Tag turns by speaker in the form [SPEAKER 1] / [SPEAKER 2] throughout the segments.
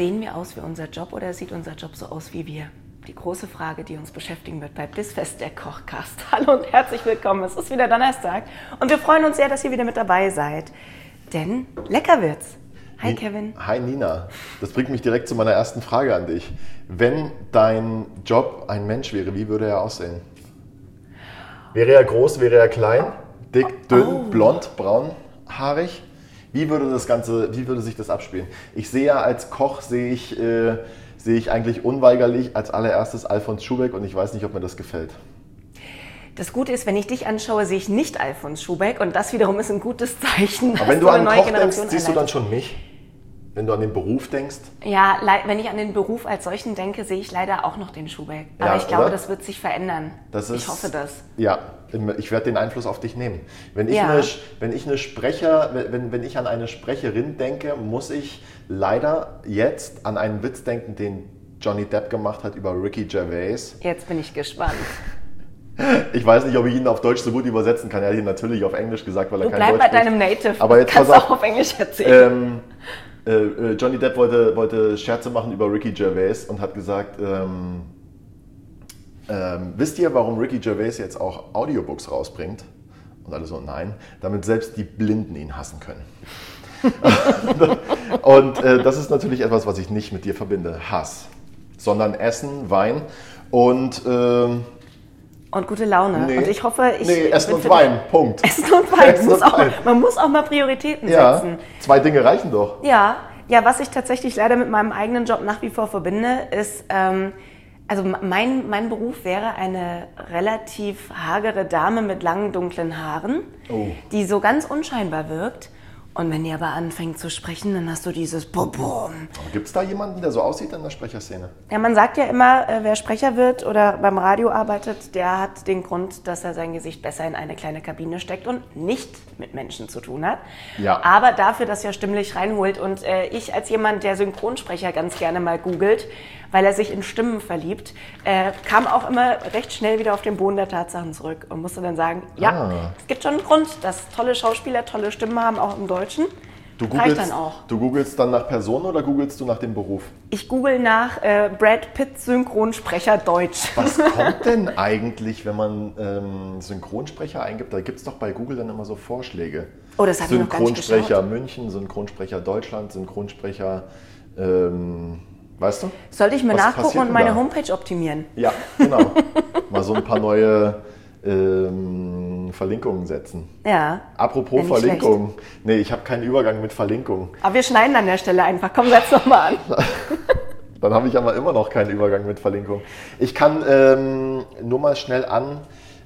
[SPEAKER 1] Sehen wir aus wie unser Job oder sieht unser Job so aus wie wir? Die große Frage, die uns beschäftigen wird bei Bissfest der Kochcast. Hallo und herzlich willkommen. Es ist wieder Donnerstag und wir freuen uns sehr, dass ihr wieder mit dabei seid. Denn lecker wird's. Hi Kevin.
[SPEAKER 2] Hi Nina. Das bringt mich direkt zu meiner ersten Frage an dich. Wenn dein Job ein Mensch wäre, wie würde er aussehen? Wäre er groß, wäre er klein, dick, dünn,
[SPEAKER 1] Oh.
[SPEAKER 2] blond, braunhaarig? Wie würde das Ganze, wie würde sich das abspielen? Ich sehe ja als Koch, sehe ich, äh, sehe ich eigentlich unweigerlich als allererstes Alfons Schubeck und ich weiß nicht, ob mir das gefällt.
[SPEAKER 1] Das Gute ist, wenn ich dich anschaue, sehe ich nicht Alfons Schubeck und das wiederum ist ein gutes Zeichen.
[SPEAKER 2] Aber wenn du an Koch denkst, siehst du dann schon mich? Wenn du an den Beruf denkst?
[SPEAKER 1] Ja, wenn ich an den Beruf als solchen denke, sehe ich leider auch noch den Schubeck. Aber
[SPEAKER 2] Ja,
[SPEAKER 1] ich glaube,
[SPEAKER 2] oder?
[SPEAKER 1] das wird sich verändern.
[SPEAKER 2] Das
[SPEAKER 1] ich
[SPEAKER 2] ist-
[SPEAKER 1] hoffe das.
[SPEAKER 2] Ja, ich werde den Einfluss auf dich nehmen. Wenn ich,
[SPEAKER 1] Ja.
[SPEAKER 2] eine, wenn ich eine Sprecher, wenn, wenn ich an eine Sprecherin denke, muss ich leider jetzt an einen Witz denken, den Johnny Depp gemacht hat über Ricky Gervais.
[SPEAKER 1] Jetzt bin ich gespannt.
[SPEAKER 2] Ich weiß nicht, ob ich ihn auf Deutsch so gut übersetzen kann. Er hat ihn natürlich auf Englisch gesagt, weil er
[SPEAKER 1] Du
[SPEAKER 2] kein
[SPEAKER 1] bleib
[SPEAKER 2] Deutsch
[SPEAKER 1] bei deinem Native.
[SPEAKER 2] Aber jetzt
[SPEAKER 1] Kannst
[SPEAKER 2] pass
[SPEAKER 1] auch
[SPEAKER 2] auf.
[SPEAKER 1] auf Englisch erzählen.
[SPEAKER 2] Ähm, äh, äh, Johnny Depp wollte, wollte Scherze machen über Ricky Gervais und hat gesagt, ähm, ähm, wisst ihr, warum Ricky Gervais jetzt auch Audiobooks rausbringt? Und alle so, nein, damit selbst die Blinden ihn hassen können. und äh, das ist natürlich etwas, was ich nicht mit dir verbinde, Hass, sondern Essen, Wein und ähm,
[SPEAKER 1] und gute Laune.
[SPEAKER 2] nee,
[SPEAKER 1] Und ich hoffe, ich.
[SPEAKER 2] nee, Essen und Wein, Punkt.
[SPEAKER 1] Essen und Wein.
[SPEAKER 2] Essen
[SPEAKER 1] muss
[SPEAKER 2] und
[SPEAKER 1] auch,
[SPEAKER 2] Wein.
[SPEAKER 1] man muss auch mal Prioritäten
[SPEAKER 2] Ja,
[SPEAKER 1] setzen.
[SPEAKER 2] zwei Dinge reichen doch.
[SPEAKER 1] Ja, ja, was ich tatsächlich leider mit meinem eigenen Job nach wie vor verbinde, ist, ähm, also mein, mein Beruf wäre eine relativ hagere Dame mit langen, dunklen Haaren,
[SPEAKER 2] Oh.
[SPEAKER 1] die so ganz unscheinbar wirkt. Und wenn die aber anfängt zu sprechen, dann hast du dieses Bum-Bum.
[SPEAKER 2] Gibt es da jemanden, der so aussieht in der Sprecherszene?
[SPEAKER 1] Ja, man sagt ja immer, äh, wer Sprecher wird oder beim Radio arbeitet, der hat den Grund, dass er sein Gesicht besser in eine kleine Kabine steckt und nicht mit Menschen zu tun hat.
[SPEAKER 2] Ja.
[SPEAKER 1] Aber dafür das ja stimmlich reinholt. Und äh, ich als jemand, der Synchronsprecher ganz gerne mal googelt, weil er sich in Stimmen verliebt, äh, kam auch immer recht schnell wieder auf den Boden der Tatsachen zurück und musste dann sagen, ja,
[SPEAKER 2] Ah.
[SPEAKER 1] es gibt schon einen Grund, dass tolle Schauspieler tolle Stimmen haben, auch im Deutschen.
[SPEAKER 2] Du
[SPEAKER 1] Reicht
[SPEAKER 2] googelst,
[SPEAKER 1] dann auch.
[SPEAKER 2] du googelst dann nach Person oder googelst du nach dem Beruf?
[SPEAKER 1] Ich google nach äh, Brad Pitt Synchronsprecher Deutsch.
[SPEAKER 2] Was kommt denn eigentlich, wenn man ähm, Synchronsprecher eingibt? Da gibt es doch bei Google dann immer so Vorschläge.
[SPEAKER 1] Oh, das hab ich noch gar nicht
[SPEAKER 2] Synchronsprecher. München, Synchronsprecher Deutschland, Synchronsprecher, ähm, weißt du?
[SPEAKER 1] Sollte ich mir
[SPEAKER 2] Was
[SPEAKER 1] nachgucken und meine
[SPEAKER 2] da?
[SPEAKER 1] Homepage optimieren?
[SPEAKER 2] Ja, genau. Mal so ein paar neue ähm, Verlinkungen setzen.
[SPEAKER 1] Ja.
[SPEAKER 2] Apropos Verlinkungen. Nee, ich habe keinen Übergang mit Verlinkungen.
[SPEAKER 1] Aber wir schneiden an der Stelle einfach. Komm, setz doch mal an.
[SPEAKER 2] Dann habe ich aber immer noch keinen Übergang mit Verlinkung. Ich kann ähm, nur mal schnell an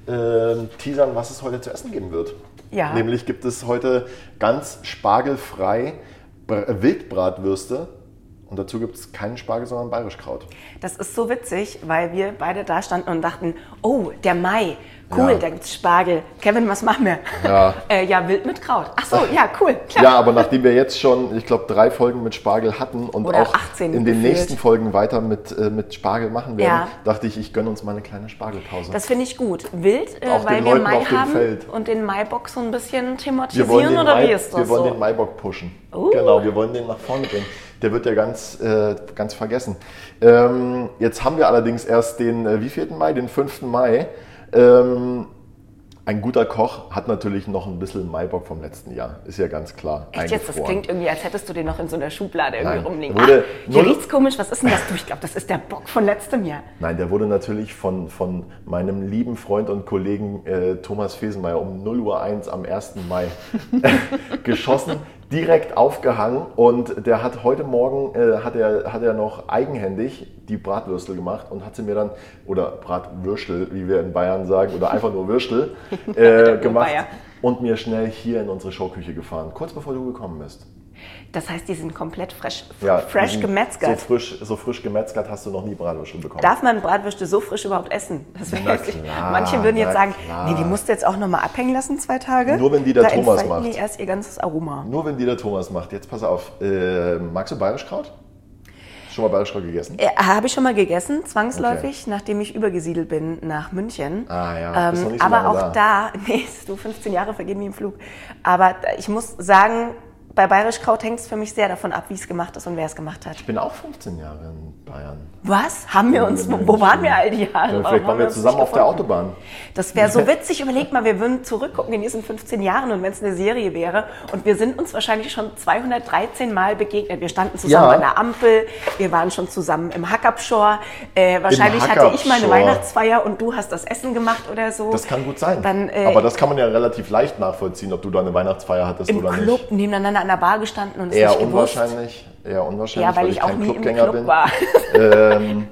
[SPEAKER 2] ähm, teasern, was es heute zu essen geben wird.
[SPEAKER 1] Ja.
[SPEAKER 2] Nämlich gibt es heute ganz spargelfrei Br- Wildbratwürste. Und dazu gibt es keinen Spargel, sondern Bayerischkraut.
[SPEAKER 1] Das ist so witzig, weil wir beide da standen und dachten, oh, der Mai. Cool,
[SPEAKER 2] Ja.
[SPEAKER 1] da gibt's Spargel. Kevin, was machen wir?
[SPEAKER 2] Ja.
[SPEAKER 1] äh, ja, wild mit Kraut. Ach so, ja, cool. Klar.
[SPEAKER 2] Ja, aber nachdem wir jetzt schon, ich glaube, drei Folgen mit Spargel hatten und
[SPEAKER 1] Oder
[SPEAKER 2] auch
[SPEAKER 1] 18
[SPEAKER 2] in den
[SPEAKER 1] gefühlt.
[SPEAKER 2] nächsten Folgen weiter mit, äh, mit Spargel machen werden,
[SPEAKER 1] Ja.
[SPEAKER 2] dachte ich, ich gönne uns mal eine kleine Spargelpause.
[SPEAKER 1] Das finde ich gut. Wild, äh, weil wir
[SPEAKER 2] Leuten
[SPEAKER 1] Mai haben
[SPEAKER 2] Feld.
[SPEAKER 1] und den Maibock so ein bisschen thematisieren oder
[SPEAKER 2] Mai,
[SPEAKER 1] wie ist das
[SPEAKER 2] wir wollen
[SPEAKER 1] so?
[SPEAKER 2] den Maibock pushen.
[SPEAKER 1] Uh.
[SPEAKER 2] Genau, wir wollen den nach vorne bringen. Der wird ja ganz, äh, ganz vergessen. Ähm, jetzt haben wir allerdings erst den, äh, wievielten Mai? Den 5. Mai. Ähm, ein guter Koch hat natürlich noch ein bisschen Maibock vom letzten Jahr. Ist ja ganz klar.
[SPEAKER 1] Echt jetzt? Das klingt irgendwie, als hättest du den noch in so einer Schublade irgendwie
[SPEAKER 2] Nein.
[SPEAKER 1] rumliegen.
[SPEAKER 2] Wurde
[SPEAKER 1] ah, hier riecht's komisch. Was ist denn das? Du, ich glaube, das ist der Bock von letztem Jahr.
[SPEAKER 2] Nein, der wurde natürlich von, von meinem lieben Freund und Kollegen äh, Thomas Fesenmeier um 0 Uhr 1 am 1. Mai geschossen, direkt aufgehangen und der hat heute Morgen, äh, hat, er, hat er noch eigenhändig die Bratwürstel gemacht und hat sie mir dann, oder Bratwürstel, wie wir in Bayern sagen, oder einfach nur Würstel äh, gemacht und mir schnell hier in unsere Showküche gefahren, kurz bevor du gekommen bist.
[SPEAKER 1] Das heißt, die sind komplett fresh,
[SPEAKER 2] Ja,
[SPEAKER 1] fresh gemetzgert.
[SPEAKER 2] So frisch, so frisch gemetzgert hast du noch nie Bratwürste bekommen.
[SPEAKER 1] Darf man Bratwürste so frisch überhaupt essen?
[SPEAKER 2] Klar,
[SPEAKER 1] Manche würden jetzt sagen,
[SPEAKER 2] klar.
[SPEAKER 1] nee, die musst du jetzt auch nochmal abhängen lassen, zwei Tage.
[SPEAKER 2] Nur wenn die der
[SPEAKER 1] da
[SPEAKER 2] Thomas macht.
[SPEAKER 1] die erst ihr ganzes Aroma.
[SPEAKER 2] Nur wenn die der Thomas macht. Jetzt pass auf. Äh, magst du Bayerischkraut? Schon mal Bayerischkraut gegessen?
[SPEAKER 1] Äh, Habe ich schon mal gegessen, zwangsläufig, nachdem ich übergesiedelt bin nach München.
[SPEAKER 2] Ah ja, nicht so
[SPEAKER 1] aber auch da, nee, du 15 Jahre vergehen wie im Flug. Aber ich muss sagen, bei Bayerischkraut hängt es für mich sehr davon ab, wie es gemacht ist und wer es gemacht hat.
[SPEAKER 2] Ich bin auch 15 Jahre in Bayern.
[SPEAKER 1] Was? Haben wir uns, wo waren wir all die Jahre?
[SPEAKER 2] Ja, vielleicht waren wir zusammen auf der? Autobahn.
[SPEAKER 1] Das wäre so witzig. Überleg mal, wir würden zurückgucken in diesen 15 Jahren und wenn es eine Serie wäre und wir sind uns wahrscheinlich schon 213 Mal begegnet. Wir standen zusammen
[SPEAKER 2] Ja.
[SPEAKER 1] an der Ampel, wir waren schon zusammen im Hackabschor. Äh, wahrscheinlich hatte ich meine. Weihnachtsfeier und du hast das Essen gemacht oder so.
[SPEAKER 2] Das kann gut sein.
[SPEAKER 1] Dann, äh,
[SPEAKER 2] Aber das kann man ja relativ leicht nachvollziehen, ob du da eine Weihnachtsfeier hattest
[SPEAKER 1] Im
[SPEAKER 2] oder
[SPEAKER 1] Club
[SPEAKER 2] nicht.
[SPEAKER 1] nebeneinander an der Bar gestanden und es
[SPEAKER 2] Eher
[SPEAKER 1] nicht gewusst.
[SPEAKER 2] unwahrscheinlich. Eher unwahrscheinlich,
[SPEAKER 1] Ja, weil ich auch
[SPEAKER 2] kein
[SPEAKER 1] nie
[SPEAKER 2] Clubgänger
[SPEAKER 1] Club
[SPEAKER 2] bin.
[SPEAKER 1] war.
[SPEAKER 2] Ähm,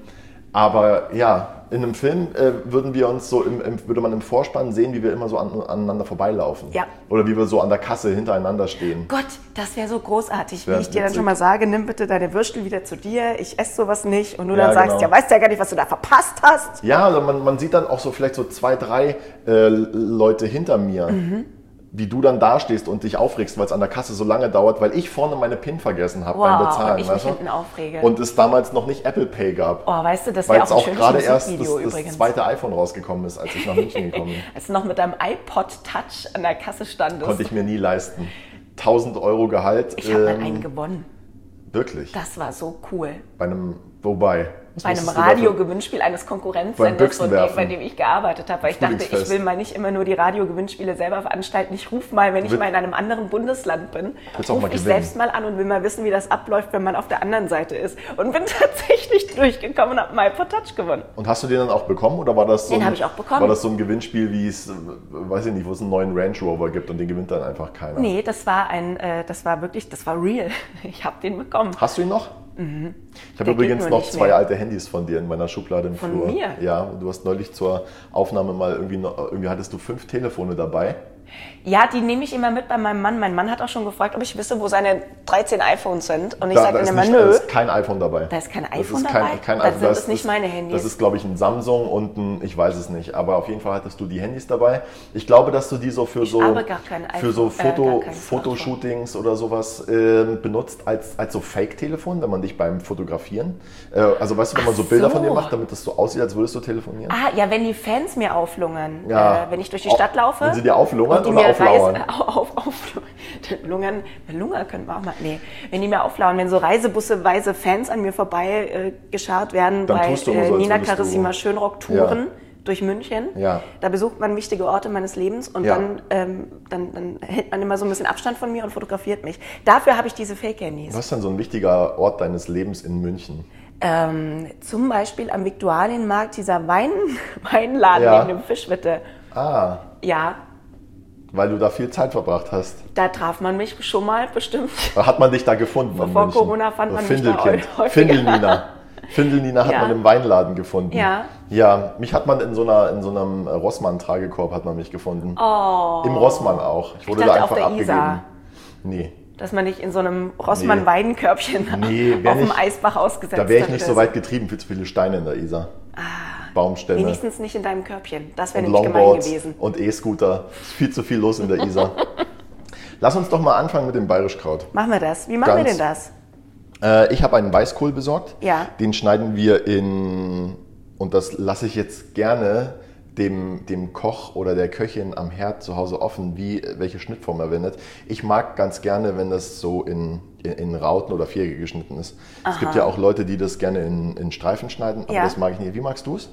[SPEAKER 2] aber ja, in einem Film äh, würden wir uns so im, im, würde man im Vorspann sehen, wie wir immer so an, aneinander vorbeilaufen.
[SPEAKER 1] Ja.
[SPEAKER 2] Oder wie wir so an der Kasse hintereinander stehen.
[SPEAKER 1] Gott, das wäre so großartig,
[SPEAKER 2] Wär
[SPEAKER 1] wie ich dir dann schon mal sage, nimm bitte deine Würstel wieder zu dir, ich esse sowas nicht und du
[SPEAKER 2] Ja,
[SPEAKER 1] dann sagst,
[SPEAKER 2] genau.
[SPEAKER 1] ja, weißt ja gar nicht, was du da verpasst hast.
[SPEAKER 2] Ja, also man, man sieht dann auch so vielleicht so zwei, drei äh, Leute hinter mir,
[SPEAKER 1] Mhm.
[SPEAKER 2] Wie du dann dastehst und dich aufregst, weil es an der Kasse so lange dauert, weil ich vorne meine PIN vergessen habe
[SPEAKER 1] Wow,
[SPEAKER 2] beim Bezahlen.
[SPEAKER 1] und ich mich hinten aufrege.
[SPEAKER 2] Und es damals noch nicht Apple Pay gab.
[SPEAKER 1] Oh, weißt du, das wäre auch ein
[SPEAKER 2] auch gerade erst das, das zweite iPhone rausgekommen ist, als ich nach München gekommen bin.
[SPEAKER 1] Als du noch mit deinem iPod Touch an der Kasse standest.
[SPEAKER 2] Konnte ich mir nie leisten. 1000 Euro Gehalt.
[SPEAKER 1] ich habe
[SPEAKER 2] ähm,
[SPEAKER 1] einen gewonnen.
[SPEAKER 2] Wirklich.
[SPEAKER 1] Das war so cool.
[SPEAKER 2] Bei einem, wobei?
[SPEAKER 1] Bei einem Radiogewinnspiel eines Konkurrenzsenders, von dem, bei dem ich gearbeitet habe. Weil ich dachte, ich will mal nicht immer nur die Radiogewinnspiele selber veranstalten. Ich rufe mal, wenn ich mal in einem anderen Bundesland bin, rufe ich selbst mal an und will mal wissen, wie das abläuft, wenn man auf der anderen Seite ist. Und bin tatsächlich durchgekommen und habe mal Touch gewonnen.
[SPEAKER 2] Und hast du den dann auch bekommen oder war das so
[SPEAKER 1] Den
[SPEAKER 2] ein,
[SPEAKER 1] hab ich auch bekommen.
[SPEAKER 2] War das so ein Gewinnspiel, wie es, weiß ich nicht, wo es einen neuen Range Rover gibt und den gewinnt dann einfach keiner?
[SPEAKER 1] Nee, das war ein, äh, das war wirklich, das war real. Ich habe den bekommen.
[SPEAKER 2] Hast du ihn noch? Ich habe
[SPEAKER 1] Mhm. Der geht
[SPEAKER 2] übrigens noch zwei
[SPEAKER 1] mehr.
[SPEAKER 2] alte Handys von dir in meiner Schublade im
[SPEAKER 1] Von
[SPEAKER 2] Flur.
[SPEAKER 1] mir?
[SPEAKER 2] Ja, du hast neulich zur Aufnahme mal irgendwie, irgendwie hattest du fünf Telefone dabei.
[SPEAKER 1] Ja, die nehme ich immer mit bei meinem Mann. Mein Mann hat auch schon gefragt, ob ich wisse, wo seine 13 iPhones sind. Und ich sage
[SPEAKER 2] ist
[SPEAKER 1] immer,
[SPEAKER 2] nicht-
[SPEAKER 1] nö.
[SPEAKER 2] Da ist kein iPhone dabei.
[SPEAKER 1] Da ist kein
[SPEAKER 2] Das
[SPEAKER 1] iPhone
[SPEAKER 2] ist kein,
[SPEAKER 1] dabei?
[SPEAKER 2] Kein iPhone.
[SPEAKER 1] sind
[SPEAKER 2] Das
[SPEAKER 1] es nicht
[SPEAKER 2] ist-
[SPEAKER 1] meine Handys.
[SPEAKER 2] Das ist, glaube ich, ein Samsung und ein, ich weiß es nicht, aber auf jeden Fall hattest du die Handys dabei. Ich glaube, dass du die so für so,
[SPEAKER 1] gar kein
[SPEAKER 2] für so
[SPEAKER 1] äh,
[SPEAKER 2] Foto,
[SPEAKER 1] kein
[SPEAKER 2] Fotoshootings oder sowas ähm, benutzt als, als so Fake-Telefon, wenn man dich beim Fotografieren, äh, also weißt du, wenn man so
[SPEAKER 1] Ach
[SPEAKER 2] Bilder
[SPEAKER 1] so.
[SPEAKER 2] von dir macht, damit es so aussieht, als würdest du telefonieren.
[SPEAKER 1] Ah, ja, wenn die Fans mir auflungern,
[SPEAKER 2] Ja.
[SPEAKER 1] äh, wenn ich durch die Stadt laufe.
[SPEAKER 2] wenn sie dir auflungern
[SPEAKER 1] die
[SPEAKER 2] oder
[SPEAKER 1] mir
[SPEAKER 2] auflauern?
[SPEAKER 1] Reis, auf, auf, lungern, Lunger können wir auch mal, nee. Wenn die mir auflauern, wenn so Reisebusse-weise Fans an mir vorbei äh, geschart werden
[SPEAKER 2] Dann
[SPEAKER 1] bei äh,
[SPEAKER 2] so, als
[SPEAKER 1] Nina Carissima Schönrock-Touren.
[SPEAKER 2] Ja.
[SPEAKER 1] Durch München.
[SPEAKER 2] Ja.
[SPEAKER 1] Da besucht man wichtige Orte meines Lebens und
[SPEAKER 2] Ja.
[SPEAKER 1] dann, ähm, dann, dann hält man immer so ein bisschen Abstand von mir und fotografiert mich. Dafür habe ich diese Fake-Handys.
[SPEAKER 2] Was ist denn so ein wichtiger Ort deines Lebens in München?
[SPEAKER 1] Ähm, zum Beispiel am Viktualienmarkt, dieser Wein, Weinladen
[SPEAKER 2] Ja.
[SPEAKER 1] neben dem Fischwitte.
[SPEAKER 2] Ah,
[SPEAKER 1] Ja,
[SPEAKER 2] weil du da viel Zeit verbracht hast.
[SPEAKER 1] da traf man mich schon mal bestimmt.
[SPEAKER 2] Hat man dich da gefunden?
[SPEAKER 1] Vor? Corona fand man mich da
[SPEAKER 2] Findelkind. Findelnina. Findelnina hat
[SPEAKER 1] Ja.
[SPEAKER 2] man im Weinladen gefunden.
[SPEAKER 1] Ja.
[SPEAKER 2] Ja, mich hat man in so, einer, in so einem Rossmann-Tragekorb hat man mich gefunden.
[SPEAKER 1] Oh,
[SPEAKER 2] Im Rossmann auch. Ich wurde
[SPEAKER 1] dachte
[SPEAKER 2] da
[SPEAKER 1] auf
[SPEAKER 2] einfach
[SPEAKER 1] der
[SPEAKER 2] abgegeben.
[SPEAKER 1] Isar.
[SPEAKER 2] Nee,
[SPEAKER 1] dass man nicht in so einem Rossmann-Weidenkörbchen
[SPEAKER 2] Nee, wär
[SPEAKER 1] auf dem Eisbach ausgesetzt
[SPEAKER 2] da wäre ich
[SPEAKER 1] hat
[SPEAKER 2] nicht
[SPEAKER 1] oder
[SPEAKER 2] so weit getrieben, viel zu viele Steine in der Isar. Baumstämme.
[SPEAKER 1] Wenigstens nicht in deinem Körbchen. Das wäre nämlich gemein gewesen.
[SPEAKER 2] und E-Scooter. Ist viel zu viel los in der Isar. Lass uns doch mal anfangen mit dem Bayerischkraut.
[SPEAKER 1] Machen wir das. Wie machen wir
[SPEAKER 2] Ganz-
[SPEAKER 1] denn das?
[SPEAKER 2] Äh, ich habe einen Weißkohl besorgt.
[SPEAKER 1] Ja.
[SPEAKER 2] Den schneiden wir in, und das lasse ich jetzt gerne dem, dem Koch oder der Köchin am Herd zu Hause offen, wie, welche Schnittform er wendet. Ich mag ganz gerne, wenn das so in, in, in Rauten oder Vierecke geschnitten ist. Es gibt ja auch Leute, die das gerne in, in Streifen schneiden, aber
[SPEAKER 1] Ja.
[SPEAKER 2] das mag ich nicht. Wie magst du es?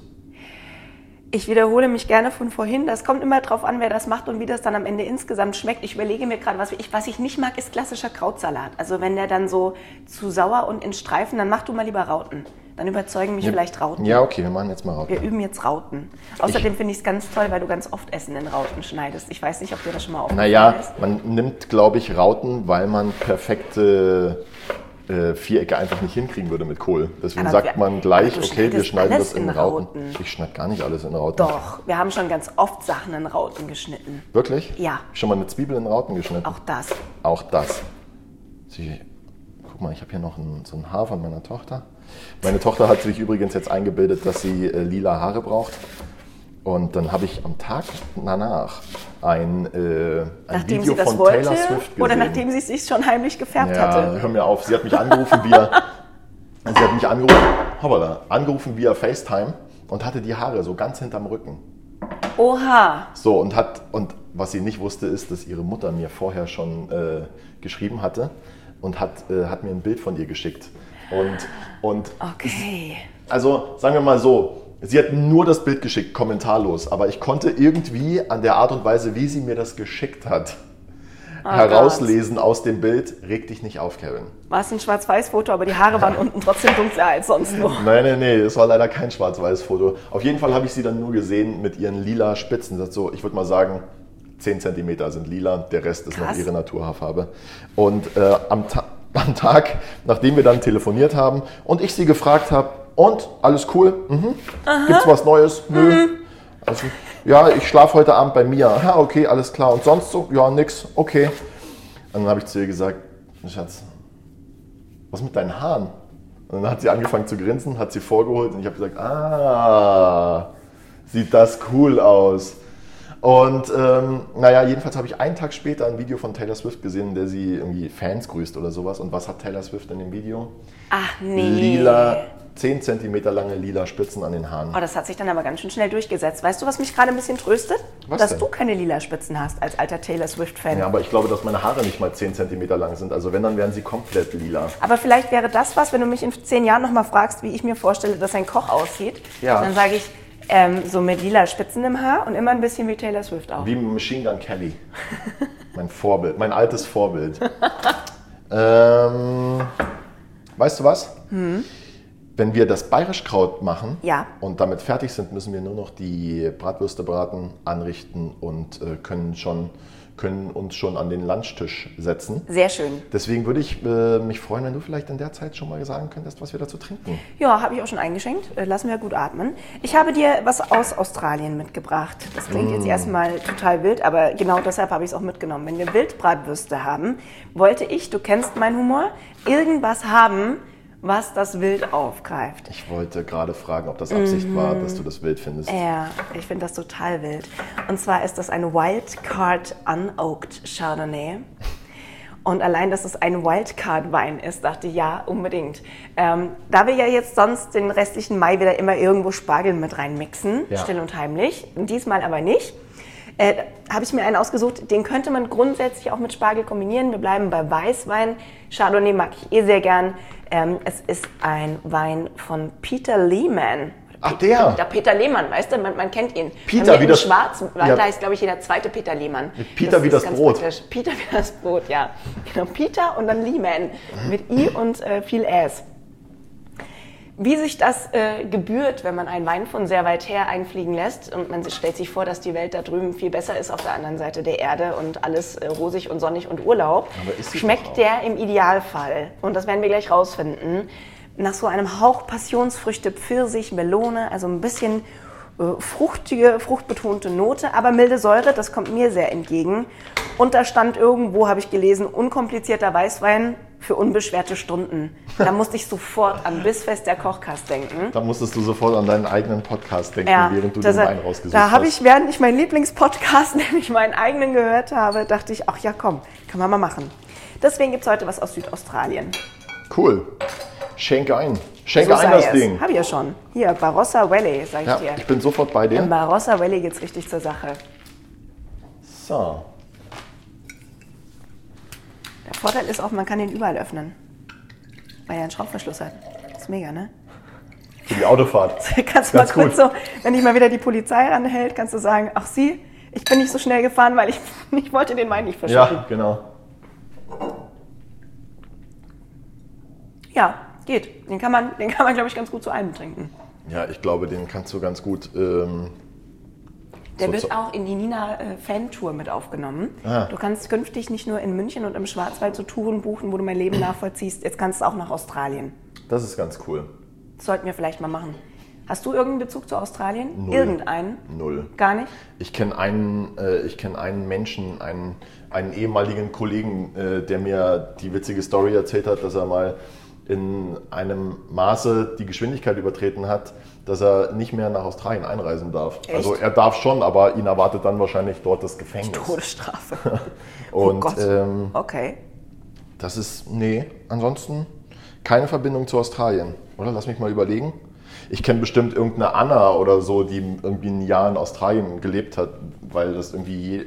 [SPEAKER 1] Ich wiederhole mich gerne von vorhin. Das kommt immer drauf an, wer das macht und wie das dann am Ende insgesamt schmeckt. Ich überlege mir gerade, was ich, was ich nicht mag, ist klassischer Krautsalat. Also wenn der dann so zu sauer und in Streifen, dann mach du mal lieber Rauten. Dann überzeugen mich vielleicht Rauten.
[SPEAKER 2] Ja, okay, wir machen jetzt mal Rauten.
[SPEAKER 1] Wir üben jetzt Rauten. Außerdem finde ich es ganz toll, weil du ganz oft Essen in Rauten schneidest. Ich weiß nicht, ob dir das schon mal aufgefallen
[SPEAKER 2] Naja,
[SPEAKER 1] ist.
[SPEAKER 2] man nimmt, glaube ich, Rauten, weil man perfekte äh, Vierecke einfach nicht hinkriegen würde mit Kohl. Deswegen
[SPEAKER 1] Aber
[SPEAKER 2] sagt
[SPEAKER 1] wir-
[SPEAKER 2] man gleich, okay, wir schneiden das in,
[SPEAKER 1] in
[SPEAKER 2] Rauten.
[SPEAKER 1] Rauten.
[SPEAKER 2] Ich schneide gar nicht alles in Rauten.
[SPEAKER 1] Doch, wir haben schon ganz oft Sachen in Rauten geschnitten.
[SPEAKER 2] Wirklich?
[SPEAKER 1] Ja.
[SPEAKER 2] Schon mal eine Zwiebel in Rauten geschnitten?
[SPEAKER 1] Auch das.
[SPEAKER 2] Auch das. Sie, guck mal, ich habe hier noch ein, so ein Haar von meiner Tochter. Meine Tochter hat sich übrigens jetzt eingebildet, dass sie äh, lila Haare braucht. Und dann habe ich am Tag danach ein, äh, ein
[SPEAKER 1] Nachdem
[SPEAKER 2] Video von
[SPEAKER 1] wollte
[SPEAKER 2] Taylor Swift gesehen.
[SPEAKER 1] oder nachdem sie es sich schon heimlich gefärbt
[SPEAKER 2] ja,
[SPEAKER 1] hatte?
[SPEAKER 2] hör mir auf. Sie hat mich angerufen via, sie hat mich angerufen, hoppala, angerufen via FaceTime und hatte die Haare so ganz hinterm Rücken.
[SPEAKER 1] Oha.
[SPEAKER 2] So, und hat, und was sie nicht wusste, ist, dass ihre Mutter mir vorher schon äh, geschrieben hatte und hat, äh, hat mir ein Bild von ihr geschickt. Und, und
[SPEAKER 1] Okay.
[SPEAKER 2] also sagen wir mal so, sie hat nur das Bild geschickt, kommentarlos, aber ich konnte irgendwie an der Art und Weise, wie sie mir das geschickt hat, herauslesen aus dem Bild, reg dich nicht auf, Kevin.
[SPEAKER 1] War es ein Schwarz-Weiß-Foto, aber die Haare waren unten trotzdem dunkler als sonst wo.
[SPEAKER 2] Nein, nein, nee, es war leider kein Schwarz-Weiß-Foto. Auf jeden Fall habe ich sie dann nur gesehen mit ihren lila Spitzen. Das so, ich würde mal sagen, 10 cm sind lila, der Rest ist noch
[SPEAKER 1] Krass.
[SPEAKER 2] ihre Naturhaarfarbe. Und äh, am, Ta am Tag, nachdem wir dann telefoniert haben und ich sie gefragt habe, und alles cool? Mhm. Gibt's was Neues? Nö. Also, ja, ich schlafe heute Abend bei Mia. Ja, okay, alles klar. Und sonst so? Ja, nix. Okay. Und dann habe ich zu ihr gesagt, Schatz, was mit deinen Haaren? Und dann hat sie angefangen zu grinsen, hat sie vorgeholt und ich habe gesagt, ah, sieht das cool aus. Und ähm, naja, jedenfalls habe ich einen Tag später ein Video von Taylor Swift gesehen, in der sie irgendwie Fans grüßt oder sowas. Und was hat Taylor Swift in dem Video?
[SPEAKER 1] Ach nee.
[SPEAKER 2] Lila, 10 cm lange lila Spitzen an den Haaren.
[SPEAKER 1] Oh, das hat sich dann aber ganz schön schnell durchgesetzt. Weißt du, was mich gerade ein bisschen tröstet?
[SPEAKER 2] Was
[SPEAKER 1] Dass
[SPEAKER 2] denn?
[SPEAKER 1] du keine lila Spitzen hast als alter Taylor Swift-Fan.
[SPEAKER 2] Ja, aber ich glaube, dass meine Haare nicht mal 10 cm lang sind. Also wenn, dann wären sie komplett lila.
[SPEAKER 1] Aber vielleicht wäre das was, wenn du mich in zehn Jahren nochmal fragst, wie ich mir vorstelle, dass ein Koch aussieht.
[SPEAKER 2] Ja.
[SPEAKER 1] Dann sage ich, ähm, so mit lila Spitzen im Haar und immer ein bisschen wie Taylor Swift auch.
[SPEAKER 2] Wie Machine Gun Kelly. mein Vorbild, mein altes Vorbild. ähm, weißt du was? Wenn wir das Bayerischkraut machen
[SPEAKER 1] Ja.
[SPEAKER 2] und damit fertig sind, müssen wir nur noch die Bratwürste braten, anrichten und äh, können, schon, können uns schon an den Lunchtisch setzen.
[SPEAKER 1] Sehr schön.
[SPEAKER 2] Deswegen würde ich äh, mich freuen, wenn du vielleicht in der Zeit schon mal sagen könntest, was wir dazu trinken.
[SPEAKER 1] Ja, habe ich auch schon eingeschenkt. Äh, Lassen wir gut atmen. Ich habe dir was aus Australien mitgebracht. Das klingt
[SPEAKER 2] Mm.
[SPEAKER 1] jetzt erstmal total wild, aber genau deshalb habe ich es auch mitgenommen. Wenn wir Wildbratwürste haben, wollte ich, du kennst meinen Humor, irgendwas haben, was das Wild aufgreift.
[SPEAKER 2] Ich wollte gerade fragen, ob das Absicht war, dass du das wild findest.
[SPEAKER 1] Ja, ich finde das total wild. Und zwar ist das ein Wildcard Unoaked Chardonnay. Und allein, dass es ein Wildcard-Wein ist, dachte ich, ja, unbedingt. Ähm, da wir ja jetzt sonst den restlichen Mai wieder immer irgendwo Spargel mit reinmixen,
[SPEAKER 2] Ja.
[SPEAKER 1] still und heimlich, diesmal aber nicht, äh, habe ich mir einen ausgesucht, den könnte man grundsätzlich auch mit Spargel kombinieren. Wir bleiben bei Weißwein. Chardonnay mag ich eh sehr gern. Ähm, es ist ein Wein von Peter Lehman.
[SPEAKER 2] Ach, der?
[SPEAKER 1] Der Peter Lehmann, weißt du, man, man kennt ihn.
[SPEAKER 2] Peter, wie das-
[SPEAKER 1] Schwarz, weil
[SPEAKER 2] Ja.
[SPEAKER 1] da ist, glaube ich, jeder zweite Peter Lehmann.
[SPEAKER 2] Peter wie
[SPEAKER 1] ist
[SPEAKER 2] das Brot.
[SPEAKER 1] praktisch. Peter wie das Brot, ja. Genau, Peter und dann Lehman mit I und äh, viel S. Wie sich das äh, gebührt, wenn man einen Wein von sehr weit her einfliegen lässt. Und man stellt sich vor, dass die Welt da drüben viel besser ist auf der anderen Seite der Erde und alles äh, rosig und sonnig und Urlaub, schmeckt der im Idealfall, und das werden wir gleich rausfinden, nach so einem Hauch Passionsfrüchte, Pfirsich, Melone, also ein bisschen äh, fruchtige, fruchtbetonte Note, aber milde Säure, das kommt mir sehr entgegen. Und da stand irgendwo, habe ich gelesen, unkomplizierter Weißwein für unbeschwerte Stunden. Da musste ich sofort an Bissfest der Kochkast denken.
[SPEAKER 2] Da musstest du sofort an deinen eigenen Podcast denken,
[SPEAKER 1] Ja,
[SPEAKER 2] während du
[SPEAKER 1] das-
[SPEAKER 2] den Wein rausgesucht
[SPEAKER 1] da habe
[SPEAKER 2] hast.
[SPEAKER 1] ich, während ich meinen Lieblingspodcast, nämlich meinen eigenen gehört habe, dachte ich, ach ja komm, kann man mal machen. Deswegen gibt es heute was aus Südaustralien.
[SPEAKER 2] Cool. Schenke ein. Schenke
[SPEAKER 1] So
[SPEAKER 2] ein das
[SPEAKER 1] es.
[SPEAKER 2] Ding.
[SPEAKER 1] Habe ich ja schon. Hier, Barossa Valley, sag ich
[SPEAKER 2] Ja,
[SPEAKER 1] dir.
[SPEAKER 2] ich bin sofort bei
[SPEAKER 1] Im
[SPEAKER 2] dir.
[SPEAKER 1] Barossa Valley geht's richtig zur Sache.
[SPEAKER 2] So.
[SPEAKER 1] Der Vorteil ist auch, man kann den überall öffnen. Weil er einen Schraubverschluss hat. Das ist mega, ne?
[SPEAKER 2] Für die Autofahrt.
[SPEAKER 1] kannst du mal kurz
[SPEAKER 2] gut.
[SPEAKER 1] so, wenn dich mal wieder die Polizei ranhält, kannst du sagen, ach sie, ich bin nicht so schnell gefahren, weil ich, ich wollte den Wein nicht verschütten.
[SPEAKER 2] Ja, genau.
[SPEAKER 1] Ja, geht. Den kann man, den kann man glaube ich, ganz gut zu allem trinken.
[SPEAKER 2] Ja, ich glaube, den kannst du ganz gut. Ähm,
[SPEAKER 1] Der
[SPEAKER 2] So,
[SPEAKER 1] wird auch in die Nina-Fan-Tour mit aufgenommen.
[SPEAKER 2] Ah.
[SPEAKER 1] Du kannst künftig nicht nur in München und im Schwarzwald so Touren buchen, wo du mein Leben nachvollziehst. Jetzt kannst du auch nach Australien.
[SPEAKER 2] das ist ganz cool.
[SPEAKER 1] Das sollten wir vielleicht mal machen. Hast du irgendeinen Bezug zu Australien?
[SPEAKER 2] Null.
[SPEAKER 1] Irgendeinen?
[SPEAKER 2] Null.
[SPEAKER 1] Gar nicht?
[SPEAKER 2] Ich kenne einen, äh, ich kenn einen Menschen, einen, einen ehemaligen Kollegen, äh, der mir die witzige Story erzählt hat, dass er mal in einem Maße die Geschwindigkeit übertreten hat, dass er nicht mehr nach Australien einreisen darf.
[SPEAKER 1] Echt?
[SPEAKER 2] Also er darf schon, aber ihn erwartet dann wahrscheinlich dort das Gefängnis.
[SPEAKER 1] Todesstrafe.
[SPEAKER 2] Und
[SPEAKER 1] oh Gott.
[SPEAKER 2] ähm,
[SPEAKER 1] okay.
[SPEAKER 2] das ist, nee, ansonsten keine Verbindung zu Australien. Oder? Lass mich mal überlegen. Ich kenne bestimmt irgendeine Anna oder so, die irgendwie ein Jahr in Australien gelebt hat, weil das irgendwie